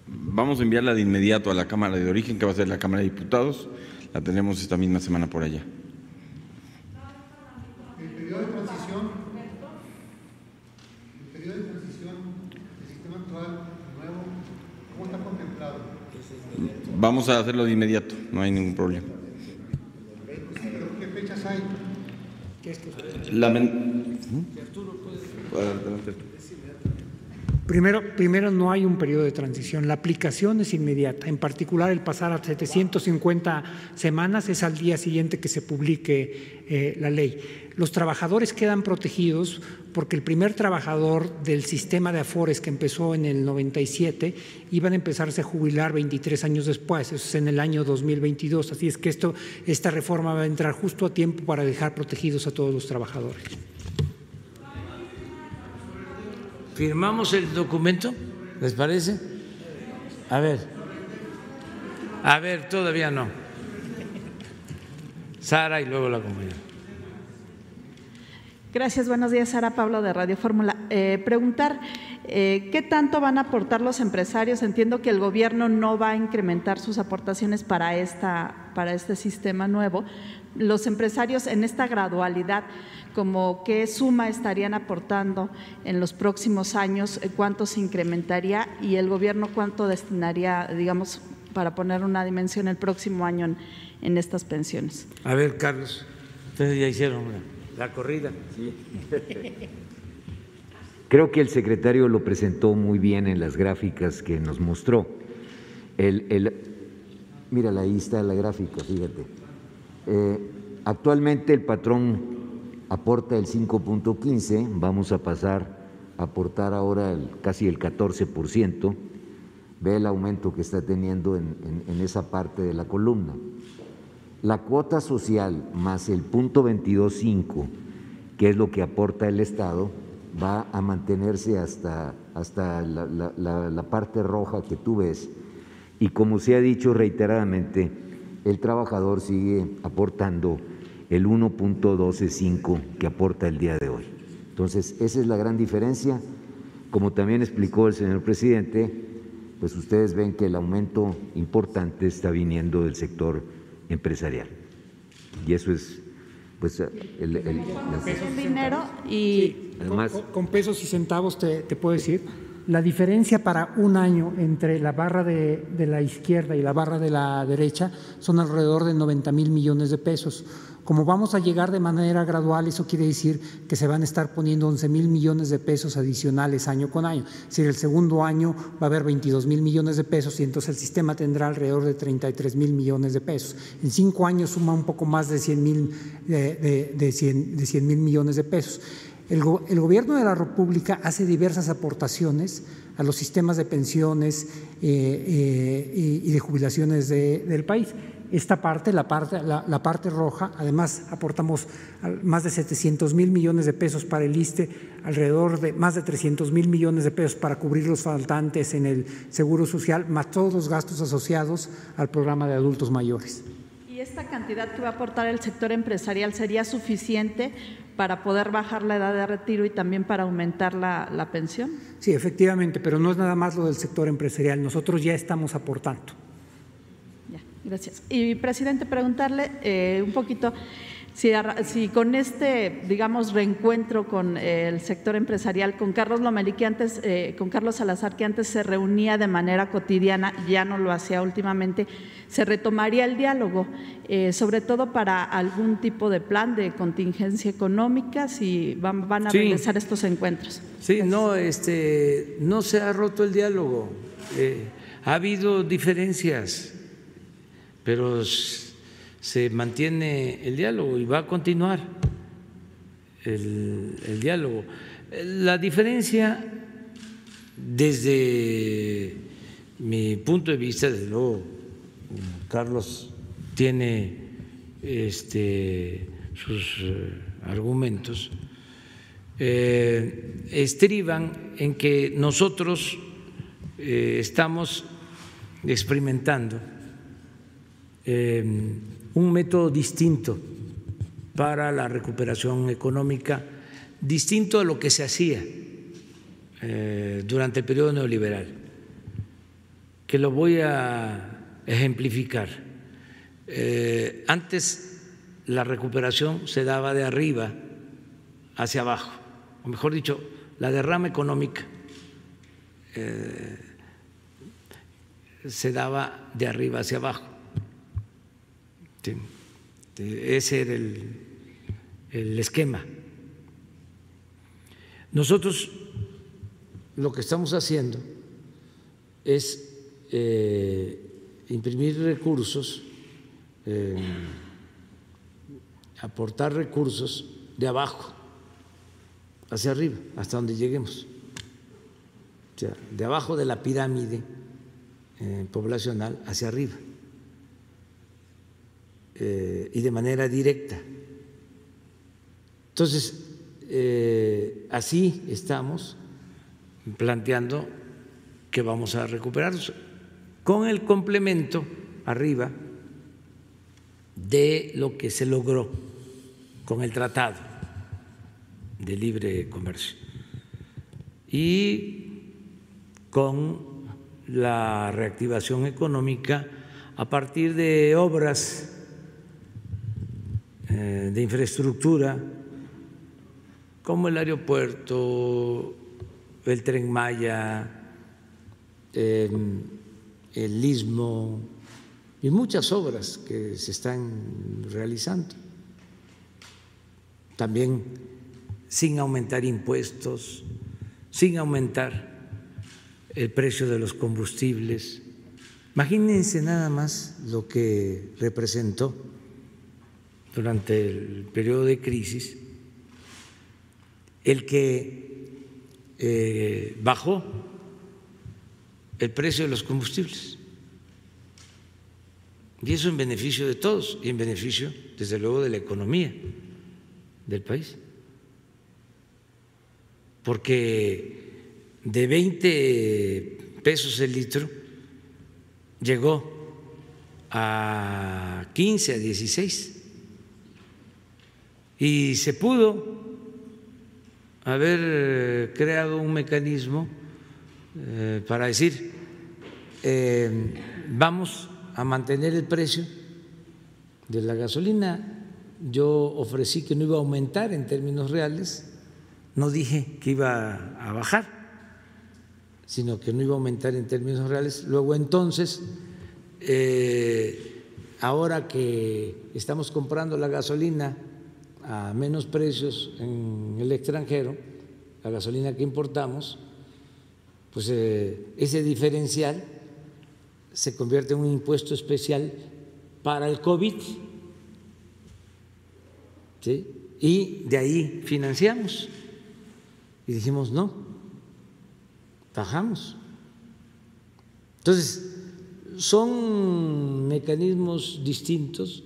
Vamos a enviarla de inmediato a la Cámara de Origen, que va a ser la Cámara de Diputados. La tenemos esta misma semana por allá. Vamos a hacerlo de inmediato, no hay ningún problema. ¿Qué fechas hay? La Primero, primero, no hay un periodo de transición, la aplicación es inmediata, en particular el pasar a 750 semanas es al día siguiente que se publique eh, la ley. Los trabajadores quedan protegidos porque el primer trabajador del sistema de Afores que empezó en el 97 iban a empezarse a jubilar 23 años después, eso es en el año 2022, así es que esto, esta reforma va a entrar justo a tiempo para dejar protegidos a todos los trabajadores. ¿Firmamos el documento? ¿Les parece? A ver. A ver, todavía no. Sara y luego la compañera. Gracias, buenos días, Sara Pablo de Radio Fórmula. Eh, preguntar, eh, ¿qué tanto van a aportar los empresarios? Entiendo que el gobierno no va a incrementar sus aportaciones para, esta, para este sistema nuevo. Los empresarios en esta gradualidad, como qué suma estarían aportando en los próximos años, eh, cuánto se incrementaría y el gobierno cuánto destinaría, digamos, para poner una dimensión el próximo año en, estas pensiones. A ver, Carlos, ustedes ya hicieron la corrida. Sí. Creo que el secretario lo presentó muy bien en las gráficas que nos mostró. El, el, mira, ahí está la gráfica, fíjate. Eh, actualmente el patrón aporta el 5.15, vamos a pasar a aportar ahora casi el 14%, ve el aumento que está teniendo en, esa parte de la columna. La cuota social más el punto 22.5, que es lo que aporta el Estado, va a mantenerse hasta, hasta la, la parte roja que tú ves. Y como se ha dicho reiteradamente, el trabajador sigue aportando el 1.125 que aporta el día de hoy. Entonces, esa es la gran diferencia. Como también explicó el señor presidente, pues ustedes ven que el aumento importante está viniendo del sector empresarial. Y eso es, pues, el, el, dinero y además con, con, pesos y centavos te, te puedo decir la diferencia para un año entre la barra de, la izquierda y la barra de la derecha son alrededor de 90 mil millones de pesos. Como vamos a llegar de manera gradual, eso quiere decir que se van a estar poniendo 11 mil millones de pesos adicionales año con año. Es decir, el segundo año va a haber 22 mil millones de pesos y entonces el sistema tendrá alrededor de 33 mil millones de pesos. En cinco años suma un poco más de 100 mil de, de, de 100 mil millones de pesos. El, go el, Gobierno de la República hace diversas aportaciones a los sistemas de pensiones eh, eh, y, de jubilaciones de, del país. Esta parte la, parte, la parte roja, además aportamos más de 700 mil millones de pesos para el ISTE, alrededor de más de 300 mil millones de pesos para cubrir los faltantes en el Seguro Social, más todos los gastos asociados al programa de adultos mayores. ¿Y esta cantidad que va a aportar el sector empresarial sería suficiente para poder bajar la edad de retiro y también para aumentar la, la, pensión? Sí, efectivamente, pero no es nada más lo del sector empresarial. Nosotros ya estamos aportando. Ya, gracias. Y, presidente, preguntarle eh, un poquito si, si, con este, digamos, reencuentro con el sector empresarial, con Carlos Lomelí, que antes, eh, con Carlos Salazar, que antes se reunía de manera cotidiana, ya no lo hacía últimamente, se retomaría el diálogo, eh, sobre todo para algún tipo de plan de contingencia económica, si van, van a sí. regresar estos encuentros. Sí, no, este, no se ha roto el diálogo. Eh, ha habido diferencias, pero se mantiene el diálogo y va a continuar el, diálogo. La diferencia, desde mi punto de vista, desde luego, Carlos tiene este, sus eh, argumentos, eh, estriban en que nosotros eh, estamos experimentando un método distinto para la recuperación económica, distinto a lo que se hacía eh, durante el periodo neoliberal, que lo voy a ejemplificar. Eh, antes la recuperación se daba de arriba hacia abajo, o mejor dicho, la derrama económica eh, se daba de arriba hacia abajo. Sí, ese era el, el esquema. Nosotros lo que estamos haciendo es eh, imprimir recursos, eh, aportar recursos de abajo hacia arriba, hasta donde lleguemos. O sea, de abajo de la pirámide eh, poblacional hacia arriba. Y de manera directa. Entonces, así estamos planteando que vamos a recuperar con el complemento arriba de lo que se logró con el tratado de libre comercio y con la reactivación económica a partir de obras eh, de infraestructura como el aeropuerto, el tren Maya, el istmo y muchas obras que se están realizando. También sin aumentar impuestos, sin aumentar el precio de los combustibles. Imagínense nada más lo que representó durante el periodo de crisis el que eh, bajó el precio de los combustibles. Y eso en beneficio de todos y en beneficio, desde luego, de la economía del país. Porque de 20 pesos el litro llegó a 15, a 16. Y se pudo haber eh, creado un mecanismo eh, para decir, eh, vamos a mantener el precio de la gasolina. Yo ofrecí que no iba a aumentar en términos reales, no dije que iba a bajar, sino que no iba a aumentar en términos reales. Luego entonces, ahora que estamos comprando la gasolina a menos precios en el extranjero, la gasolina que importamos, pues eh, ese diferencial se convierte en un impuesto especial para el COVID. Y de ahí financiamos. Y dijimos, no, bajamos. Entonces, son mecanismos distintos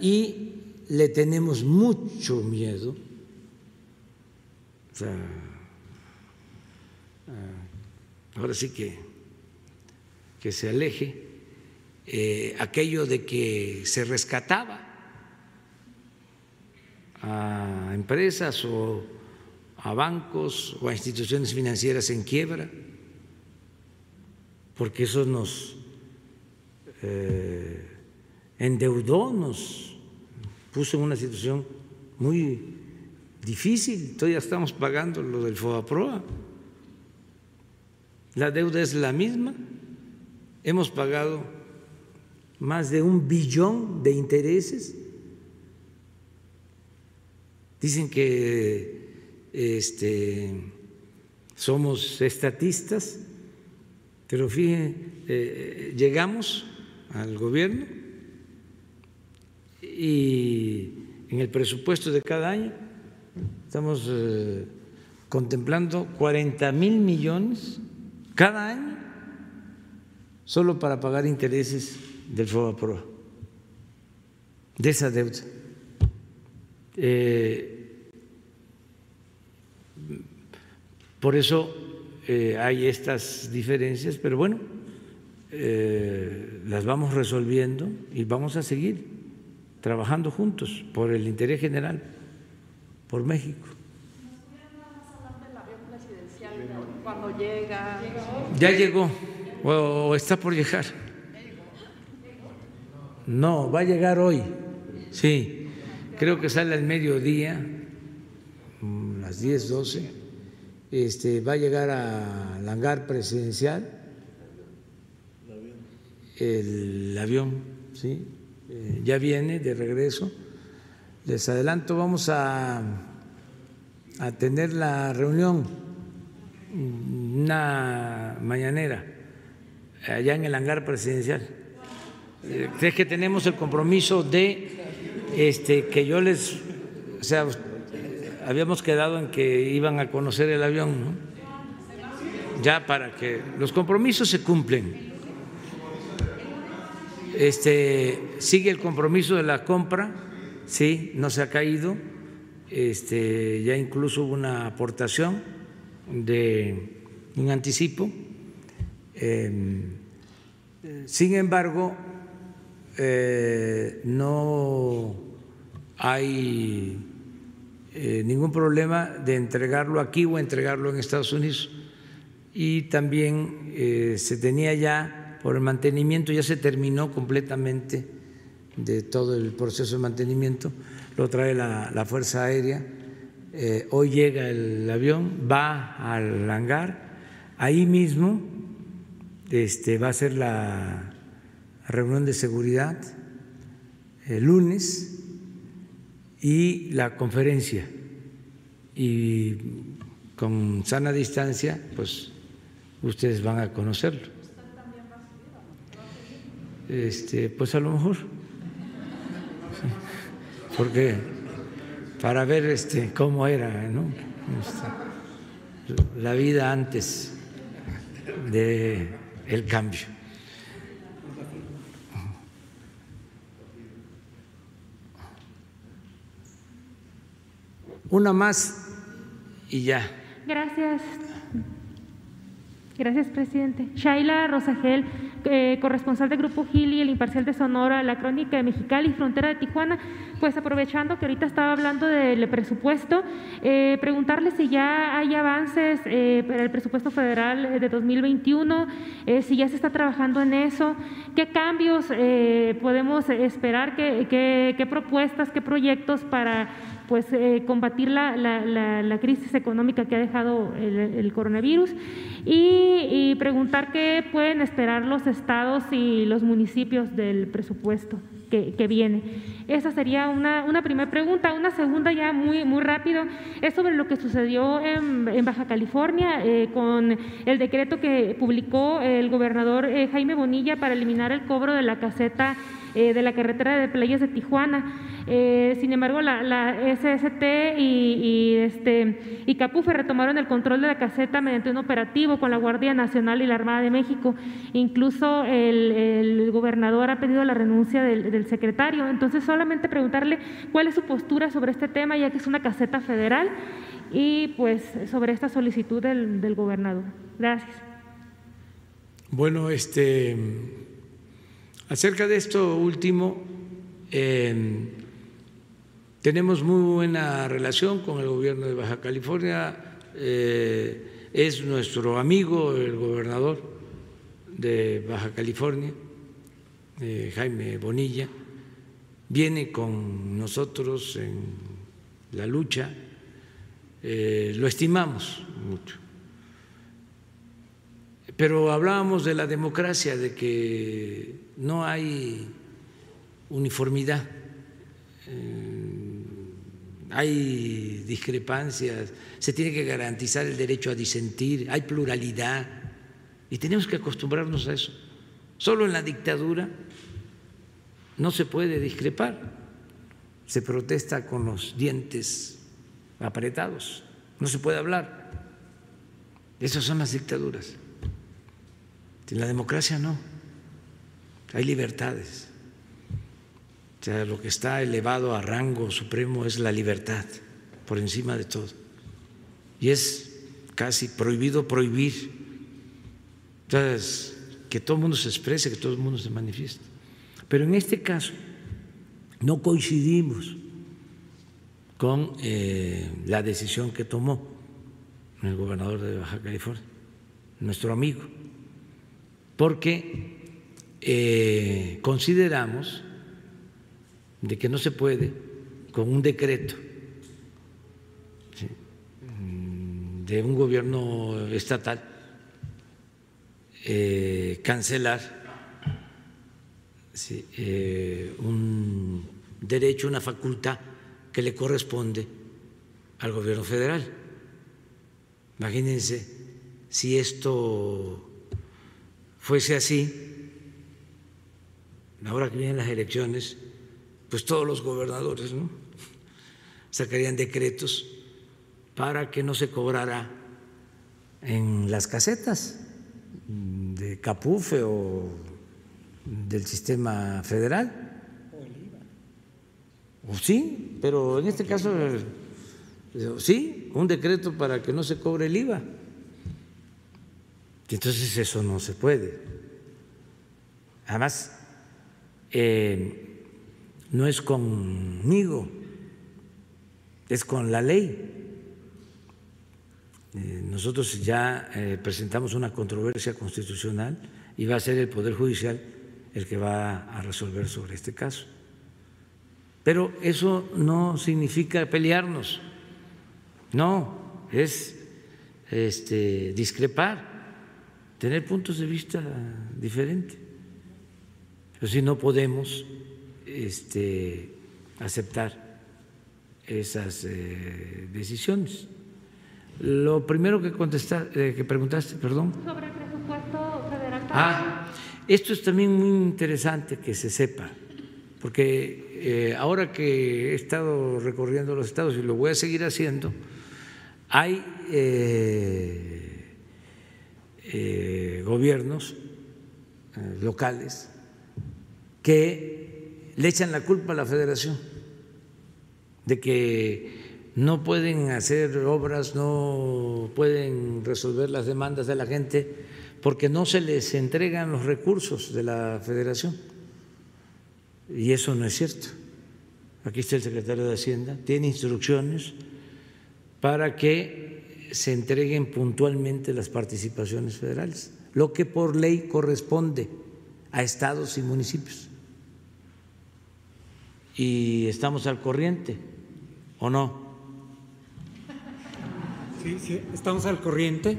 y le tenemos mucho miedo, ah, ahora sí que, que se aleje eh, aquello de que se rescataba a empresas o a bancos o a instituciones financieras en quiebra, porque eso nos eh, endeudó, nos puso en una situación muy difícil. Todavía estamos pagando lo del FOAPROA. La deuda es la misma. Hemos pagado más de un billón de intereses. Dicen que este, somos estatistas, pero fíjense, eh, llegamos al gobierno y en el presupuesto de cada año estamos eh, contemplando 40 mil millones cada año solo para pagar intereses del FOBAPROA, de esa deuda. Eh, por eso eh, hay estas diferencias, pero bueno, las vamos resolviendo y vamos a seguir trabajando juntos por el interés general, por México. Cuando llega. Ya llegó o está por llegar. No, va a llegar hoy. Sí, creo que sale al mediodía, mm, las 10, 12. Este, va a llegar al hangar presidencial el avión, ¿sí? Eh, ya viene de regreso. Les adelanto, vamos a, a tener la reunión una mañanera allá en el hangar presidencial. Eh, Es que tenemos el compromiso de este, que yo les, o sea, habíamos quedado en que iban a conocer el avión, ¿no? Ya para que los compromisos se cumplen. Este, sigue el compromiso de la compra, sí, no se ha caído. Este, ya incluso hubo una aportación de un anticipo. Eh, sin embargo, eh, no hay eh, ningún problema de entregarlo aquí o entregarlo en Estados Unidos. Y también eh, se tenía ya, por el mantenimiento, ya se terminó completamente de todo el proceso de mantenimiento, lo trae la, la Fuerza Aérea. Eh, hoy llega el avión, va al hangar, ahí mismo este, va a ser la reunión de seguridad el lunes y la conferencia. Y con sana distancia, pues ustedes van a conocerlo. Este, pues a lo mejor. Porque para ver este cómo era. Este, la vida antes de el cambio. Una más y ya. Gracias. Gracias, presidente. Shaila Rosagel, eh, corresponsal del Grupo Gili, el Imparcial de Sonora, la Crónica de Mexicali Frontera de Tijuana. Pues aprovechando que ahorita estaba hablando del presupuesto, eh, preguntarle si ya hay avances eh, para el presupuesto federal de 2021, si ya se está trabajando en eso, qué cambios podemos esperar, qué, qué, qué propuestas, qué proyectos para pues eh, combatir la, la, la, la, crisis económica que ha dejado el, coronavirus y, preguntar qué pueden esperar los estados y los municipios del presupuesto que, viene. Esa sería una, una primera pregunta. Una segunda ya muy, muy rápido es sobre lo que sucedió en, en Baja California eh, con el decreto que publicó el gobernador eh, Jaime Bonilla para eliminar el cobro de la caseta eh, de la carretera de playas de Tijuana. Eh, sin embargo, la, la SST y, y, este, y Capufe retomaron el control de la caseta mediante un operativo con la Guardia Nacional y la Armada de México. Incluso el, el gobernador ha pedido la renuncia del, del, secretario. Entonces, solamente preguntarle cuál es su postura sobre este tema, ya que es una caseta federal, y pues sobre esta solicitud del, del gobernador. Gracias. Bueno, este Acerca de esto último, eh, tenemos muy buena relación con el gobierno de Baja California, eh, es nuestro amigo el gobernador de Baja California, eh, Jaime Bonilla, viene con nosotros en la lucha, lo estimamos mucho. Pero hablábamos de la democracia, de que no hay uniformidad, hay discrepancias, se tiene que garantizar el derecho a disentir, hay pluralidad y tenemos que acostumbrarnos a eso. Solo en la dictadura no se puede discrepar, se protesta con los dientes apretados, no se puede hablar. Esas son las dictaduras. En la democracia no, hay libertades. O sea, lo que está elevado a rango supremo es la libertad, por encima de todo. Y es casi prohibido prohibir. Entonces, que todo el mundo se exprese, que todo el mundo se manifieste. Pero en este caso no coincidimos con eh, la decisión que tomó el gobernador de Baja California, nuestro amigo porque eh, consideramos de que no se puede con un decreto ¿sí? de un gobierno estatal eh, cancelar eh, un derecho, una facultad que le corresponde al gobierno federal. Imagínense si esto fuese así, ahora que vienen las elecciones, pues todos los gobernadores ¿no? sacarían decretos para que no se cobrara en las casetas de Capufe o del sistema federal. O sí, pero en este caso sí, un decreto para que no se cobre el IVA. Entonces eso no se puede. Además, eh, no es conmigo, es con la ley. Eh, nosotros ya eh, presentamos una controversia constitucional y va a ser el Poder Judicial el que va a resolver sobre este caso. Pero eso no significa pelearnos, no, es este, discrepar, tener puntos de vista diferentes. Pero si no podemos este, aceptar esas eh, decisiones. Lo primero que, contestaste, que preguntaste, perdón. Sobre el presupuesto federal. Ah, esto es también muy interesante que se sepa, porque eh, ahora que he estado recorriendo los estados y lo voy a seguir haciendo, hay eh, eh, gobiernos locales que le echan la culpa a la federación de que no pueden hacer obras, no pueden resolver las demandas de la gente porque no se les entregan los recursos de la federación. Y eso no es cierto. Aquí está el secretario de Hacienda, tiene instrucciones para que se entreguen puntualmente las participaciones federales, lo que por ley corresponde a estados y municipios. Y estamos al corriente, ¿o no? Sí, estamos al corriente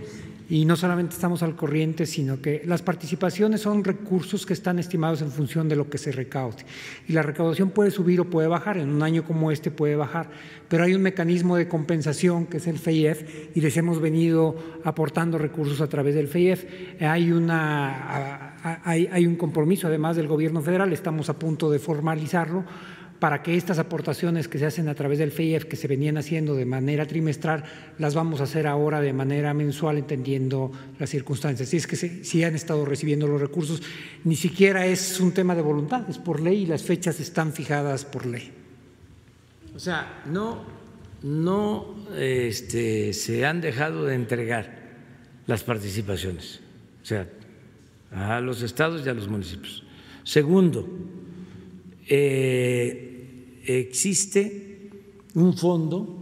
y no solamente estamos al corriente, sino que las participaciones son recursos que están estimados en función de lo que se recaude. Y la recaudación puede subir o puede bajar, en un año como este puede bajar, pero hay un mecanismo de compensación que es el FEIEF y les hemos venido aportando recursos a través del FEIEF. Hay, una, hay un compromiso además del gobierno federal, estamos a punto de formalizarlo para que estas aportaciones que se hacen a través del FEIEF, que se venían haciendo de manera trimestral, las vamos a hacer ahora de manera mensual, entendiendo las circunstancias. Si es que si han estado recibiendo los recursos, ni siquiera es un tema de voluntad, es por ley y las fechas están fijadas por ley. O sea, no, no este, se han dejado de entregar las participaciones, o sea, a los estados y a los municipios. Segundo, eh, existe un fondo,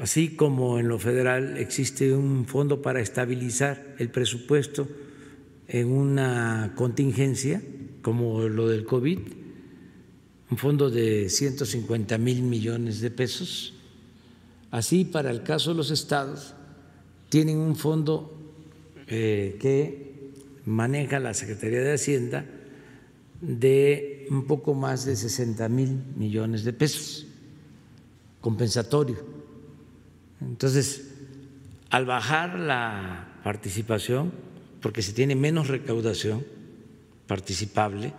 así como en lo federal existe un fondo para estabilizar el presupuesto en una contingencia como lo del COVID, un fondo de 150 mil millones de pesos. Así, para el caso de los estados, tienen un fondo eh, que maneja la Secretaría de Hacienda de un poco más de 60 mil millones de pesos compensatorio. Entonces, al bajar la participación, porque se tiene menos recaudación participable,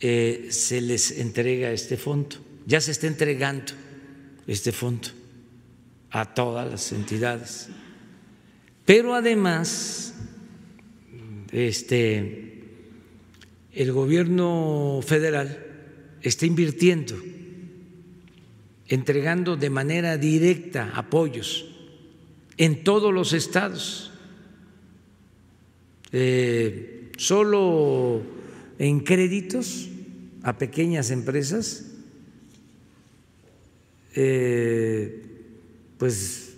eh, se les entrega este fondo. Ya se está entregando este fondo a todas las entidades. Pero además, este, el gobierno federal está invirtiendo, entregando de manera directa apoyos en todos los estados. Eh, solo en créditos a pequeñas empresas, eh, pues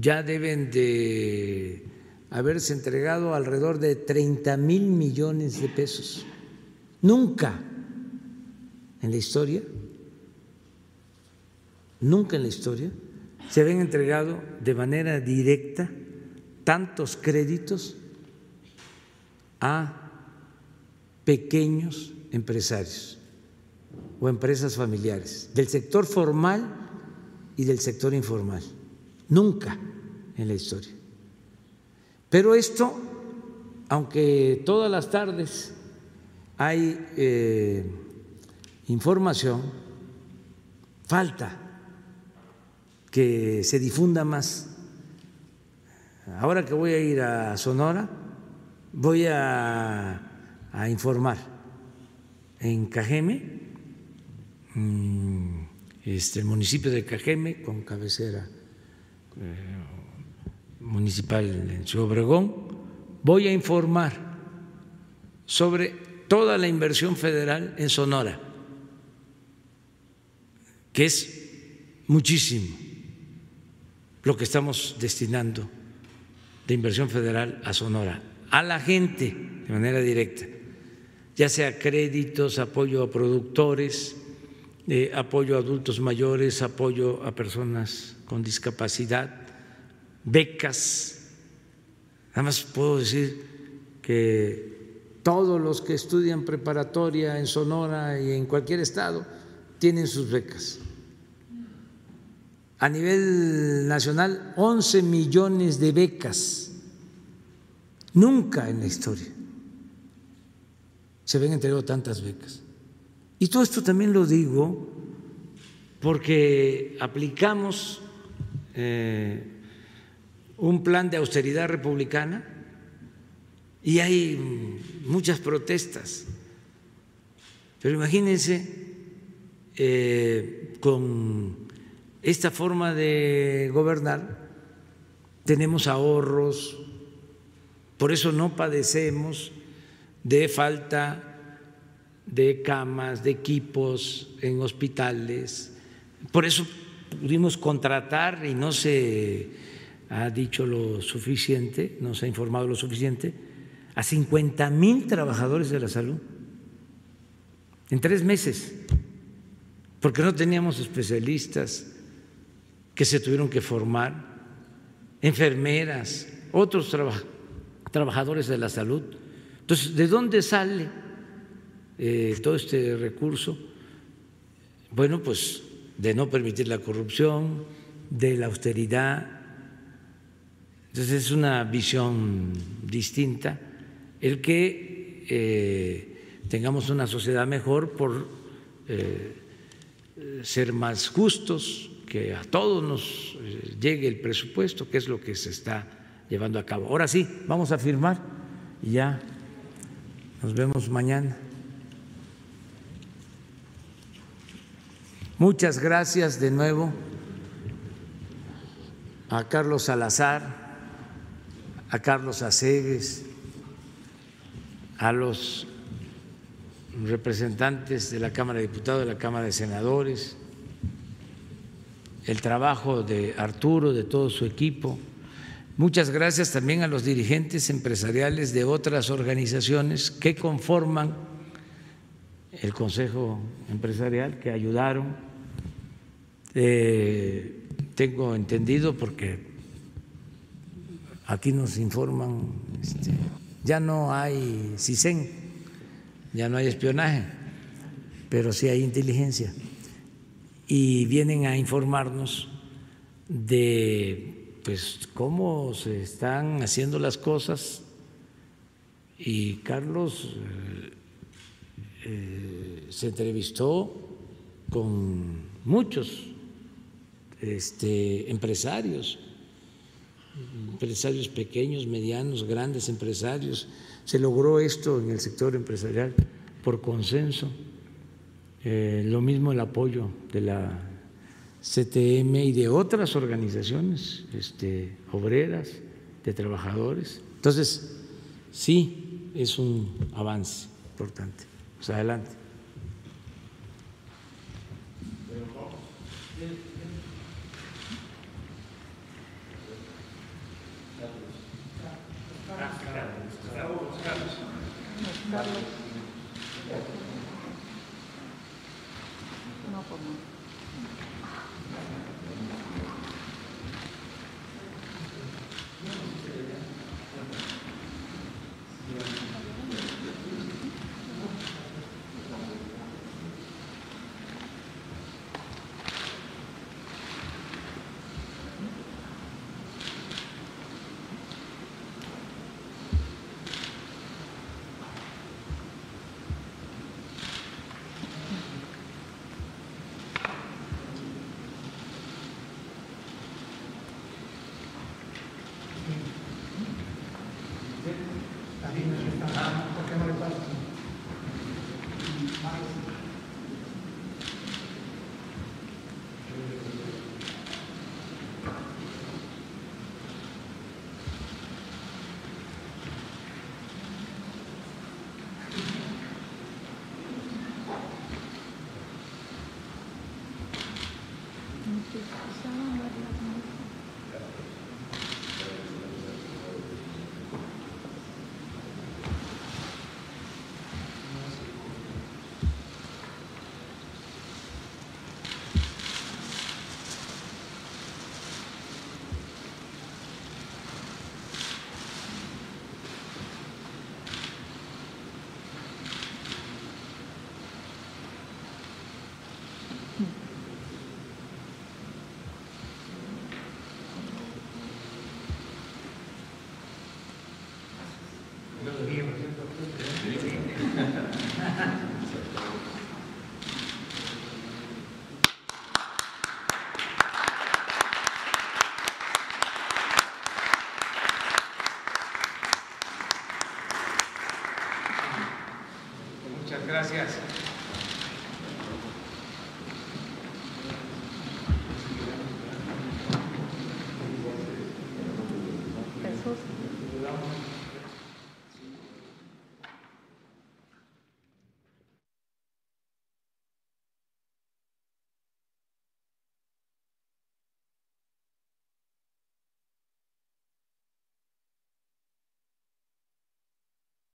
ya deben de haberse entregado alrededor de 30 mil millones de pesos. Nunca en la historia, nunca en la historia se habían entregado de manera directa tantos créditos a pequeños empresarios o empresas familiares del sector formal y del sector informal. Nunca en la historia. Pero esto, aunque todas las tardes hay eh, información, falta que se difunda más. Ahora que voy a ir a Sonora, voy a, informar en Cajeme, mm, este, el municipio de Cajeme, con cabecera eh, municipal en Ciudad Obregón, voy a informar sobre toda la inversión federal en Sonora, que es muchísimo lo que estamos destinando de inversión federal a Sonora, a la gente de manera directa, ya sea créditos, apoyo a productores, eh, apoyo a adultos mayores, apoyo a personas con discapacidad, becas. Nada más puedo decir que todos los que estudian preparatoria en Sonora y en cualquier estado tienen sus becas a nivel nacional 11 millones de becas. Nunca en la historia se habían entregado tantas becas. Y todo esto también lo digo porque aplicamos eh, un plan de austeridad republicana y hay muchas protestas. Pero imagínense eh, con esta forma de gobernar, tenemos ahorros, por eso no padecemos de falta de camas, de equipos en hospitales, por eso pudimos contratar y no se ha dicho lo suficiente, no se ha informado lo suficiente, a 50 mil trabajadores de la salud en tres meses, porque no teníamos especialistas, que se tuvieron que formar, enfermeras, otros trabajadores de la salud. Entonces, ¿de dónde sale eh, todo este recurso? Bueno, pues de no permitir la corrupción, de la austeridad. Entonces es una visión distinta el que eh, tengamos una sociedad mejor por eh, ser más justos, que a todos nos eh, llegue el presupuesto, que es lo que se está llevando a cabo. Ahora sí, vamos a firmar y ya nos vemos mañana. Muchas gracias de nuevo a Carlos Salazar, a Carlos Aceves, a los representantes de la Cámara de Diputados, de la Cámara de Senadores, el trabajo de Arturo, de todo su equipo. Muchas gracias también a los dirigentes empresariales de otras organizaciones que conforman el Consejo Empresarial, que ayudaron. Eh, tengo entendido porque aquí nos informan, este, ya no hay CISEN, ya no hay espionaje, pero sí hay inteligencia. Y vienen a informarnos de pues cómo se están haciendo las cosas. Y Carlos eh, eh, se entrevistó con muchos este, empresarios, empresarios pequeños, medianos, grandes empresarios. Se logró esto en el sector empresarial por consenso. Eh, lo mismo el apoyo de la CTM y de otras organizaciones este, obreras, de trabajadores. Entonces, sí, es un avance importante. Pues adelante. Gracias. Gracias.